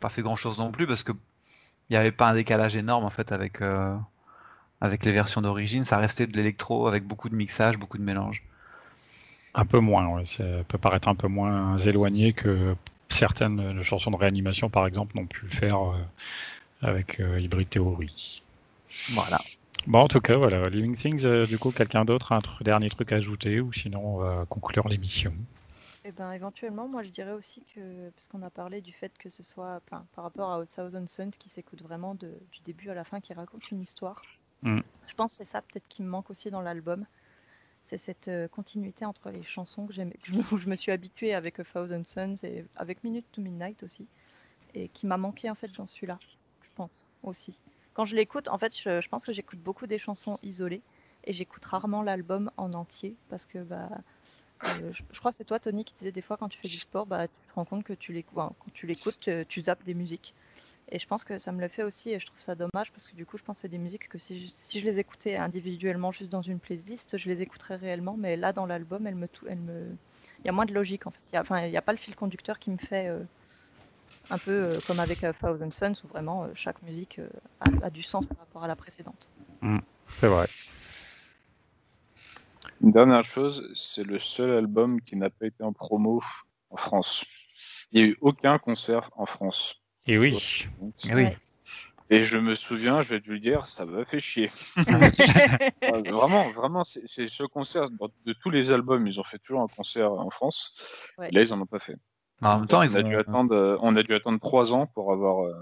pas fait grand chose non plus parce que il n'y avait pas un décalage énorme en fait avec euh, avec les versions d'origine. Ça restait de l'électro avec beaucoup de mixage, beaucoup de mélange. Un peu moins, ouais. Ça peut paraître un peu moins éloigné que certaines euh, chansons de réanimation, par exemple, n'ont pu le faire euh, avec euh, Hybrid Theory. Voilà. Bon, en tout cas, voilà. Living Things, euh, du coup, quelqu'un d'autre a un tr- dernier truc à ajouter ou sinon on va conclure l'émission. Eh ben, éventuellement, moi je dirais aussi que, parce qu'on a parlé du fait que ce soit enfin, par rapport à Thousand Suns qui s'écoute vraiment de- du début à la fin, qui raconte une histoire. Mm. Je pense que c'est ça peut-être qui me manque aussi dans l'album. C'est cette euh, continuité entre les chansons que que je, me suis habituée avec A Thousand Suns et avec Minute to Midnight aussi, et qui m'a manqué en fait dans celui-là, je pense aussi. Quand je l'écoute, en fait, je, pense que j'écoute beaucoup des chansons isolées et j'écoute rarement l'album en entier parce que bah euh, je, crois que c'est toi, Tony, qui disais des fois quand tu fais du sport, bah, tu te rends compte que tu l'écoutes, quand tu l'écoutes, tu, tu zappes des musiques. Et je pense que ça me le fait aussi, et je trouve ça dommage parce que du coup, je pense que c'est des musiques que si je, si je les écoutais individuellement juste dans une playlist, je les écouterais réellement, mais là dans l'album, elle me, elle me, il y a moins de logique en fait. Il y a, enfin, il n'y a pas le fil conducteur qui me fait euh, un peu euh, comme avec A Thousand Suns où vraiment euh, chaque musique euh, a, a du sens par rapport à la précédente. C'est vrai. Une dernière chose, c'est le seul album qui n'a pas été en promo en France. Il n'y a eu aucun concert en France. Et oui. Eh oui. Ouais. Et je me souviens, je vais te le dire, ça m'a fait chier. Vraiment, vraiment, c'est ce concert de de tous les albums. Ils ont fait toujours un concert en France. Ouais. Et là, ils en ont pas fait. En même temps, on ils a ont. dû attendre, euh, on a dû attendre trois ans pour avoir, euh,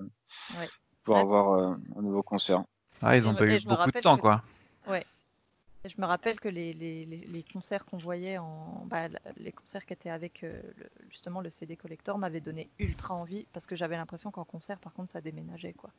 Ouais. pour Ouais, avoir euh, un nouveau concert. Ah, ils Et ont pas et eu beaucoup de temps que- quoi. Et je me rappelle que les, les, les, les concerts qu'on voyait en. Bah, les concerts qui étaient avec euh, le- justement le CD Collector m'avaient donné ultra envie parce que j'avais l'impression qu'en concert, par contre, ça déménageait. quoi.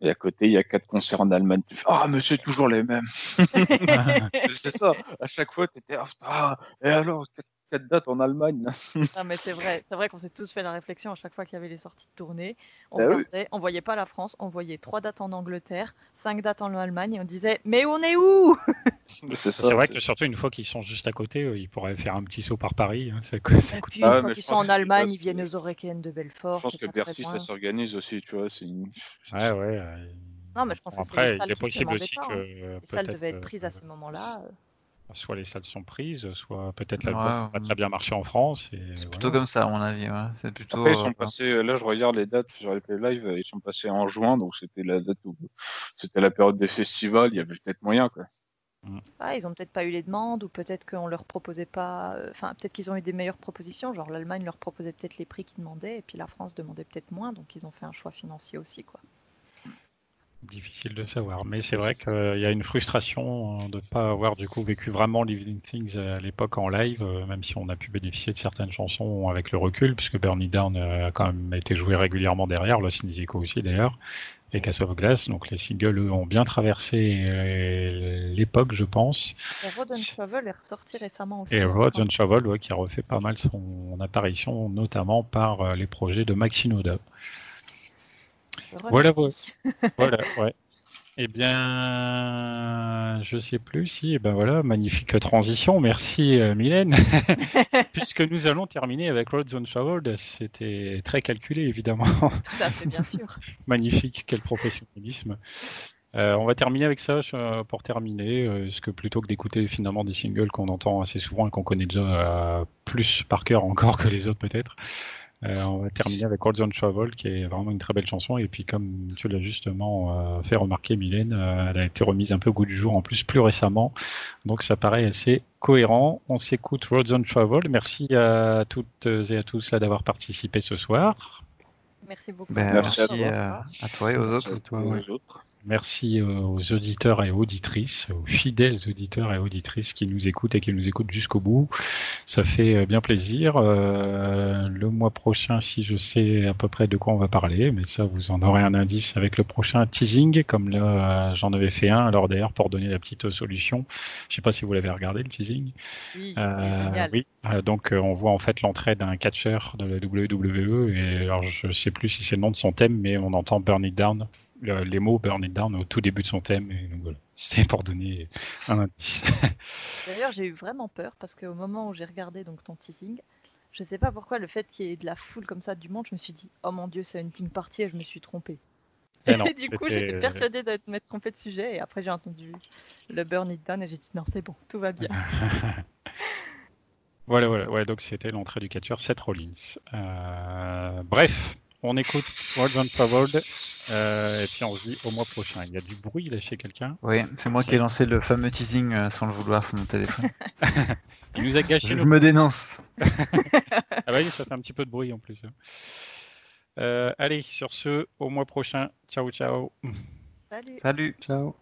Et à côté, il y a quatre concerts en Allemagne. Tu fais, ah, mais c'est toujours les mêmes. c'est ça. À chaque fois, tu étais, ah, et alors, quatre, quatre dates en Allemagne. Non, mais c'est vrai, c'est vrai qu'on s'est tous fait la réflexion à chaque fois qu'il y avait les sorties de tournée. On Ah oui. regardait, on voyait pas la France, on voyait trois dates en Angleterre, cinq dates en Allemagne et on disait Mais on est où? C'est vrai c'est- que surtout une fois qu'ils sont juste à côté, euh, ils pourraient faire un petit saut par Paris. hein, ça coûte- ça Et coûte puis Ah une fois qu'ils je sont pense en Allemagne, ils viennent aux Orecaines de Je Belfort. pense c'est que Bercy, ça s'organise aussi, tu vois. C'est une... Ouais, ouais. euh, Non, mais je pense que c'est les Après, salles il est possible aussi que hein. euh, Les salles devaient être prises euh, à ces moments-là. Euh. soit les salles sont prises, soit peut-être Ouais, pas ouais. très bien marché en France. C'est voilà. plutôt comme ça à mon avis. Ouais. C'est plutôt. Après, ils euh, sont passés, là, je regarde les dates sur les Live, ils sont passés en juin, donc c'était la date où, c'était la période des festivals, il y avait peut-être moyen, quoi. Ah, ils ont peut-être pas eu les demandes, ou peut-être qu'on leur proposait pas. euh, Enfin, peut-être qu'ils ont eu des meilleures propositions. Genre l'Allemagne leur proposait peut-être les prix qu'ils demandaient, et puis la France demandait peut-être moins, donc ils ont fait un choix financier aussi, quoi. Difficile de savoir, mais c'est vrai qu'il y a une frustration euh, de ne pas avoir du coup vécu vraiment Living Things à l'époque en live, euh, même si on a pu bénéficier de certaines chansons avec le recul, puisque Burn It Down a quand même été joué régulièrement derrière, Lost in the Echo aussi d'ailleurs, et Castle of Glass. Donc les singles eux, ont bien traversé euh, l'époque, je pense. Et Road and Travel est ressorti récemment aussi. Et hein. Road and Shovel, ouais, qui a refait pas mal son apparition, notamment par euh, les projets de Mike Shinoda. Je Voilà, voilà, ouais. Eh bien, je sais plus si, eh ben voilà, magnifique transition. Merci euh, Mylène. Puisque nous allons terminer avec Road Zone Shovel, c'était très calculé évidemment. Tout à fait, bien sûr. Magnifique, quel professionnalisme. Euh, on va terminer avec ça euh, pour terminer, euh, parce que plutôt que d'écouter finalement des singles qu'on entend assez souvent et qu'on connaît déjà euh, plus par cœur encore que les autres peut-être, euh, on va terminer avec Road Zone Travel, qui est vraiment une très belle chanson. Et puis comme tu l'as justement euh, fait remarquer, Mylène, euh, elle a été remise un peu au goût du jour en plus plus récemment, donc ça paraît assez cohérent. On s'écoute Road Zone Travel. Merci à toutes et à tous là d'avoir participé ce soir. Merci beaucoup. Ben, Merci merci, à à, toi. à toi et aux Merci autres. à toi et aux autres. Merci euh, aux auditeurs et auditrices, aux fidèles auditeurs et auditrices qui nous écoutent et qui nous écoutent jusqu'au bout. Ça fait euh, bien plaisir. Euh, le mois prochain, si je sais à peu près de quoi on va parler, mais ça, vous en aurez un indice avec le prochain teasing, comme là, j'en avais fait un. Alors d'ailleurs, pour donner la petite solution, je sais pas si vous l'avez regardé le teasing. Oui, Euh, c'est génial. oui, donc on voit en fait l'entrée d'un catcheur de la WWE et alors je sais plus si c'est le nom de son thème, mais on entend Burn It Down, le- les mots Burn It Down au tout début de son thème. Et donc voilà, c'était pour donner un indice. D'ailleurs, j'ai eu vraiment peur parce qu'au moment où j'ai regardé donc ton teasing, je sais pas pourquoi le fait qu'il y ait de la foule comme ça du monde, je me suis dit oh mon dieu, c'est une team party et je me suis trompée. Et non, et du coup, j'étais persuadée d'être m'être trompée de sujet et après j'ai entendu le burn it down et j'ai dit non, c'est bon, tout va bien. Voilà, voilà, ouais, donc c'était l'entrée du catcheur Seth Rollins. Euh, bref, on écoute World on Traveled euh, et puis on se dit au mois prochain. Il y a du bruit là chez quelqu'un. Oui, c'est moi qui ai lancé le fameux teasing euh, sans le vouloir sur mon téléphone. Il nous a gâché je me dénonce. Ah bah oui, ça fait un petit peu de bruit en plus. hein. Euh, allez, sur ce, au mois prochain. Ciao, ciao. Salut. Salut. Ciao.